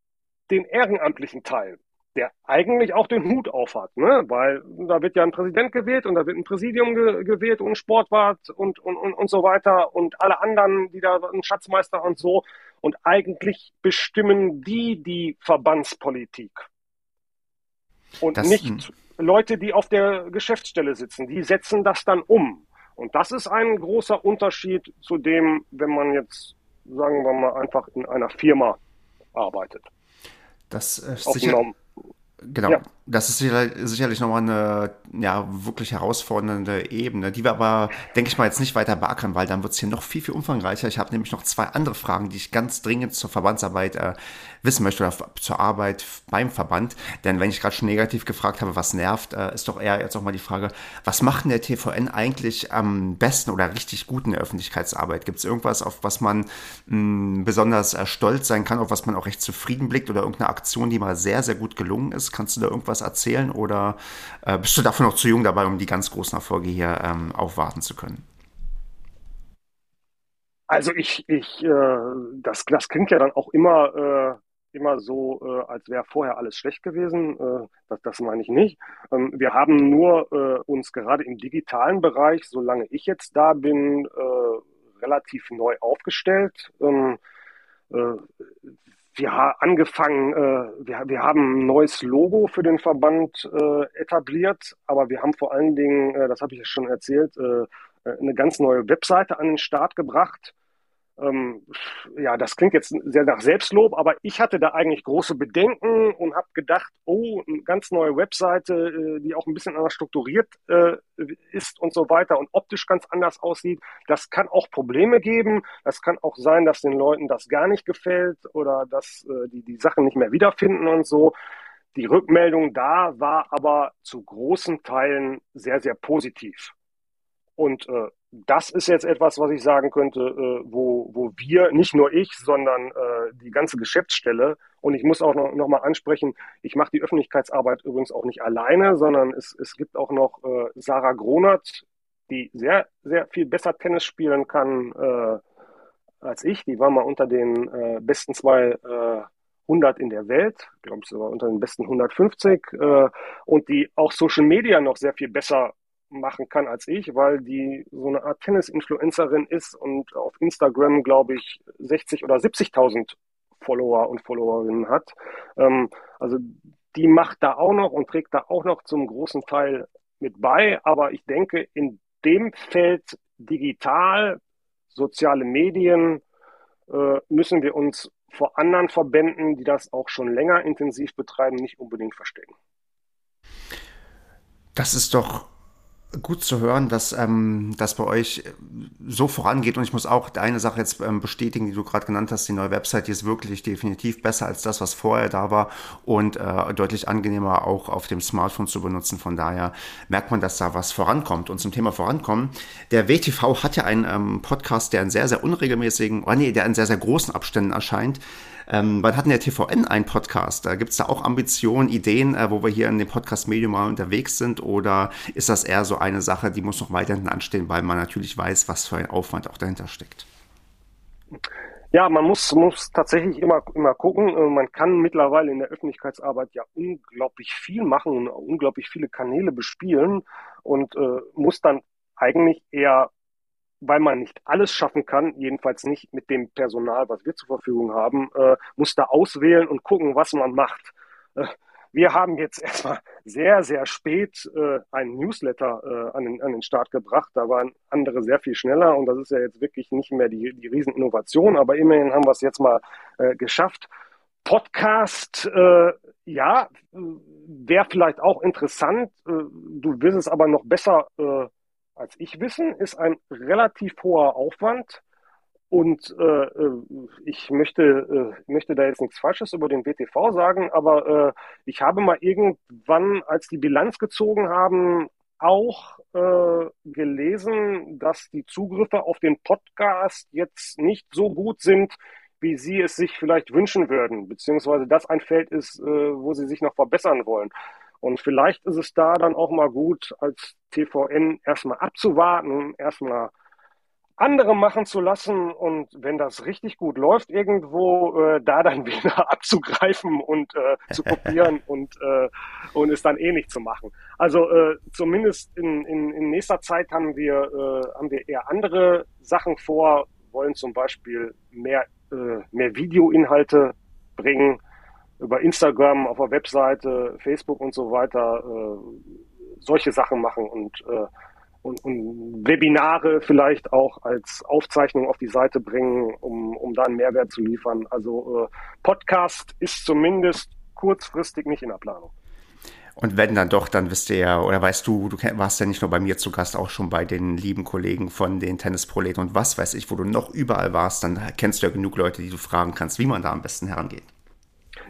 den ehrenamtlichen Teil, der eigentlich auch den Hut aufhat, ne? weil da wird ja ein Präsident gewählt und da wird ein Präsidium ge gewählt und ein Sportwart und, und, und, und so weiter und alle anderen, die da ein Schatzmeister und so. Und eigentlich bestimmen die die Verbandspolitik und das, nicht Leute, die auf der Geschäftsstelle sitzen, die setzen das dann um. Und das ist ein großer Unterschied zu dem, wenn man jetzt, sagen wir mal, einfach in einer Firma arbeitet. Das ist sicher, Genau, ja. Das ist sicherlich nochmal eine ja, wirklich herausfordernde Ebene, die wir aber, denke ich mal, jetzt nicht weiter beackern, weil dann wird es hier noch viel, viel umfangreicher. Ich habe nämlich noch zwei andere Fragen, die ich ganz dringend zur Verbandsarbeit äh, wissen möchte oder zur Arbeit beim Verband. Denn wenn ich gerade schon negativ gefragt habe, was nervt, äh, ist doch eher jetzt auch mal die Frage, was macht denn der TVN eigentlich am besten oder richtig gut in der Öffentlichkeitsarbeit? Gibt es irgendwas, auf was man mh, besonders äh, stolz sein kann, auf was man auch recht zufrieden blickt oder irgendeine Aktion, die mal sehr, sehr gut gelungen ist? Kannst du da irgendwas erzählen oder äh, bist du dafür noch zu jung dabei, um die ganz großen Erfolge hier ähm, aufwarten zu können? Also ich, ich, äh, das, das klingt ja dann auch immer, äh, immer so, äh, als wäre vorher alles schlecht gewesen. Äh, das, das meine ich nicht. Ähm, wir haben nur äh, uns gerade im digitalen Bereich, solange ich jetzt da bin, äh, relativ neu aufgestellt. Ähm, äh, wir haben angefangen, äh, wir, wir haben ein neues Logo für den Verband äh, etabliert, aber wir haben vor allen Dingen, äh, das habe ich ja schon erzählt, äh, eine ganz neue Webseite an den Start gebracht, ähm, ja, das klingt jetzt sehr nach Selbstlob, aber ich hatte da eigentlich große Bedenken und habe gedacht, oh, eine ganz neue Webseite, äh, die auch ein bisschen anders strukturiert äh, ist und so weiter und optisch ganz anders aussieht, das kann auch Probleme geben. Das kann auch sein, dass den Leuten das gar nicht gefällt oder dass äh, die die Sachen nicht mehr wiederfinden und so. Die Rückmeldung da war aber zu großen Teilen sehr, sehr positiv. Und äh, das ist jetzt etwas, was ich sagen könnte, äh, wo, wo wir, nicht nur ich, sondern äh, die ganze Geschäftsstelle, und ich muss auch noch, noch mal ansprechen, ich mache die Öffentlichkeitsarbeit übrigens auch nicht alleine, sondern es, es gibt auch noch äh, Sarah Gronert die sehr, sehr viel besser Tennis spielen kann äh, als ich. Die war mal unter den äh, besten zwei äh, 100 in der Welt, glaube ich sogar unter den besten 150 äh, und die auch Social Media noch sehr viel besser machen kann als ich, weil die so eine Art Tennis-Influencerin ist und auf Instagram, glaube ich, 60 oder 70.000 Follower und Followerinnen hat. Ähm, also die macht da auch noch und trägt da auch noch zum großen Teil mit bei. Aber ich denke, in dem Feld digital, soziale Medien, äh, müssen wir uns vor anderen Verbänden, die das auch schon länger intensiv betreiben, nicht unbedingt verstecken. Das ist doch gut zu hören, dass ähm, das bei euch so vorangeht. Und ich muss auch eine Sache jetzt ähm, bestätigen, die du gerade genannt hast. Die neue Website, die ist wirklich definitiv besser als das, was vorher da war und äh, deutlich angenehmer auch auf dem Smartphone zu benutzen. Von daher merkt man, dass da was vorankommt. Und zum Thema Vorankommen, der WTV hat ja einen ähm, Podcast, der in sehr, sehr unregelmäßigen, oh nee, der in sehr, sehr großen Abständen erscheint. Ähm, wann hat denn der TVN einen Podcast? Da gibt es da auch Ambitionen, Ideen, äh, wo wir hier in dem Podcast-Medium mal unterwegs sind? Oder ist das eher so eine Sache, die muss noch weiterhin anstehen, weil man natürlich weiß, was für ein Aufwand auch dahinter steckt? Ja, man muss, muss tatsächlich immer, immer gucken. Äh, man kann mittlerweile in der Öffentlichkeitsarbeit ja unglaublich viel machen und unglaublich viele Kanäle bespielen und äh, muss dann eigentlich eher weil man nicht alles schaffen kann, jedenfalls nicht mit dem Personal, was wir zur Verfügung haben, äh, muss da auswählen und gucken, was man macht. Äh, wir haben jetzt erstmal sehr, sehr spät äh, einen Newsletter äh, an, den, an den Start gebracht. Da waren andere sehr viel schneller und das ist ja jetzt wirklich nicht mehr die, die Rieseninnovation, aber immerhin haben wir es jetzt mal äh, geschafft. Podcast, äh, ja, wäre vielleicht auch interessant. Äh, du wirst es aber noch besser äh, als ich wissen, ist ein relativ hoher Aufwand. Und äh, äh ich möchte, äh, möchte da jetzt nichts Falsches über den WTV sagen, aber äh, ich habe mal irgendwann, als die Bilanz gezogen haben, auch äh, gelesen, dass die Zugriffe auf den Podcast jetzt nicht so gut sind, wie Sie es sich vielleicht wünschen würden, beziehungsweise das ein Feld ist, äh, wo Sie sich noch verbessern wollen. Und vielleicht ist es da dann auch mal gut, als TVN erstmal abzuwarten, erstmal andere machen zu lassen und wenn das richtig gut läuft irgendwo, äh, da dann wieder abzugreifen und äh, zu kopieren und, äh, und es dann ähnlich eh zu machen. Also äh, zumindest in, in, in nächster Zeit haben wir, äh, haben wir eher andere Sachen vor, wollen zum Beispiel mehr, äh, mehr Videoinhalte bringen, über Instagram, auf der Webseite, Facebook und so weiter äh, solche Sachen machen und, äh, und, und Webinare vielleicht auch als Aufzeichnung auf die Seite bringen, um, um da einen Mehrwert zu liefern. Also äh, Podcast ist zumindest kurzfristig nicht in der Planung. Und wenn dann doch, dann wisst ihr ja, oder weißt du, du warst ja nicht nur bei mir zu Gast, auch schon bei den lieben Kollegen von den Tennisproleten und was weiß ich, wo du noch überall warst, dann kennst du ja genug Leute, die du fragen kannst, wie man da am besten herangeht.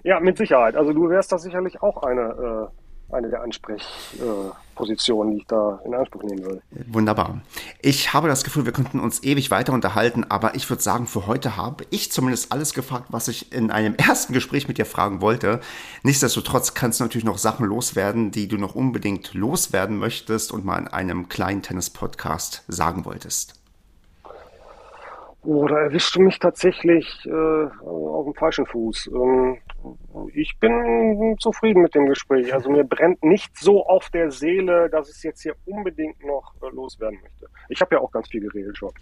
Ja, mit Sicherheit. Also du wärst da sicherlich auch eine, äh, eine der Ansprechpositionen, äh, die ich da in Anspruch nehmen würde. Wunderbar. Ich habe das Gefühl, wir könnten uns ewig weiter unterhalten, aber ich würde sagen, für heute habe ich zumindest alles gefragt, was ich in einem ersten Gespräch mit dir fragen wollte. Nichtsdestotrotz kannst du natürlich noch Sachen loswerden, die du noch unbedingt loswerden möchtest und mal in einem kleinen Tennis-Podcast sagen wolltest. Oh, da erwischst du mich tatsächlich äh, auf dem falschen Fuß. Ähm, ich bin zufrieden mit dem Gespräch. Also mir brennt nicht so auf der Seele, dass ich es jetzt hier unbedingt noch äh, loswerden möchte. Ich habe ja auch ganz viel geredet schon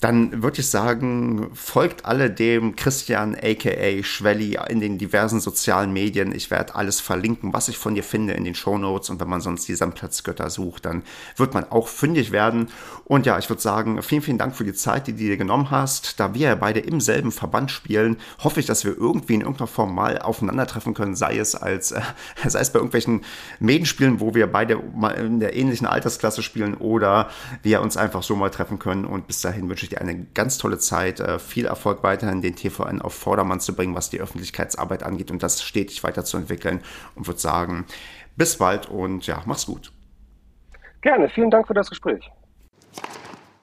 dann würde ich sagen, folgt alle dem Christian aka Schwelli in den diversen sozialen Medien. Ich werde alles verlinken, was ich von dir finde in den Show Notes. Und wenn man sonst die Sandplatzgötter sucht, dann wird man auch fündig werden. Und ja, ich würde sagen, vielen, vielen Dank für die Zeit, die du dir genommen hast. Da wir ja beide im selben Verband spielen, hoffe ich, dass wir irgendwie in irgendeiner Form mal aufeinandertreffen können, sei es als, äh, sei es bei irgendwelchen Medenspielen, wo wir beide mal in der ähnlichen Altersklasse spielen oder wir uns einfach so mal treffen können. Und bis dahin wünsche ich dir eine ganz tolle Zeit. Äh, viel Erfolg weiterhin, den TVN auf Vordermann zu bringen, was die Öffentlichkeitsarbeit angeht und das stetig weiterzuentwickeln. Und würde sagen, bis bald und ja, mach's gut. Gerne, vielen Dank für das Gespräch.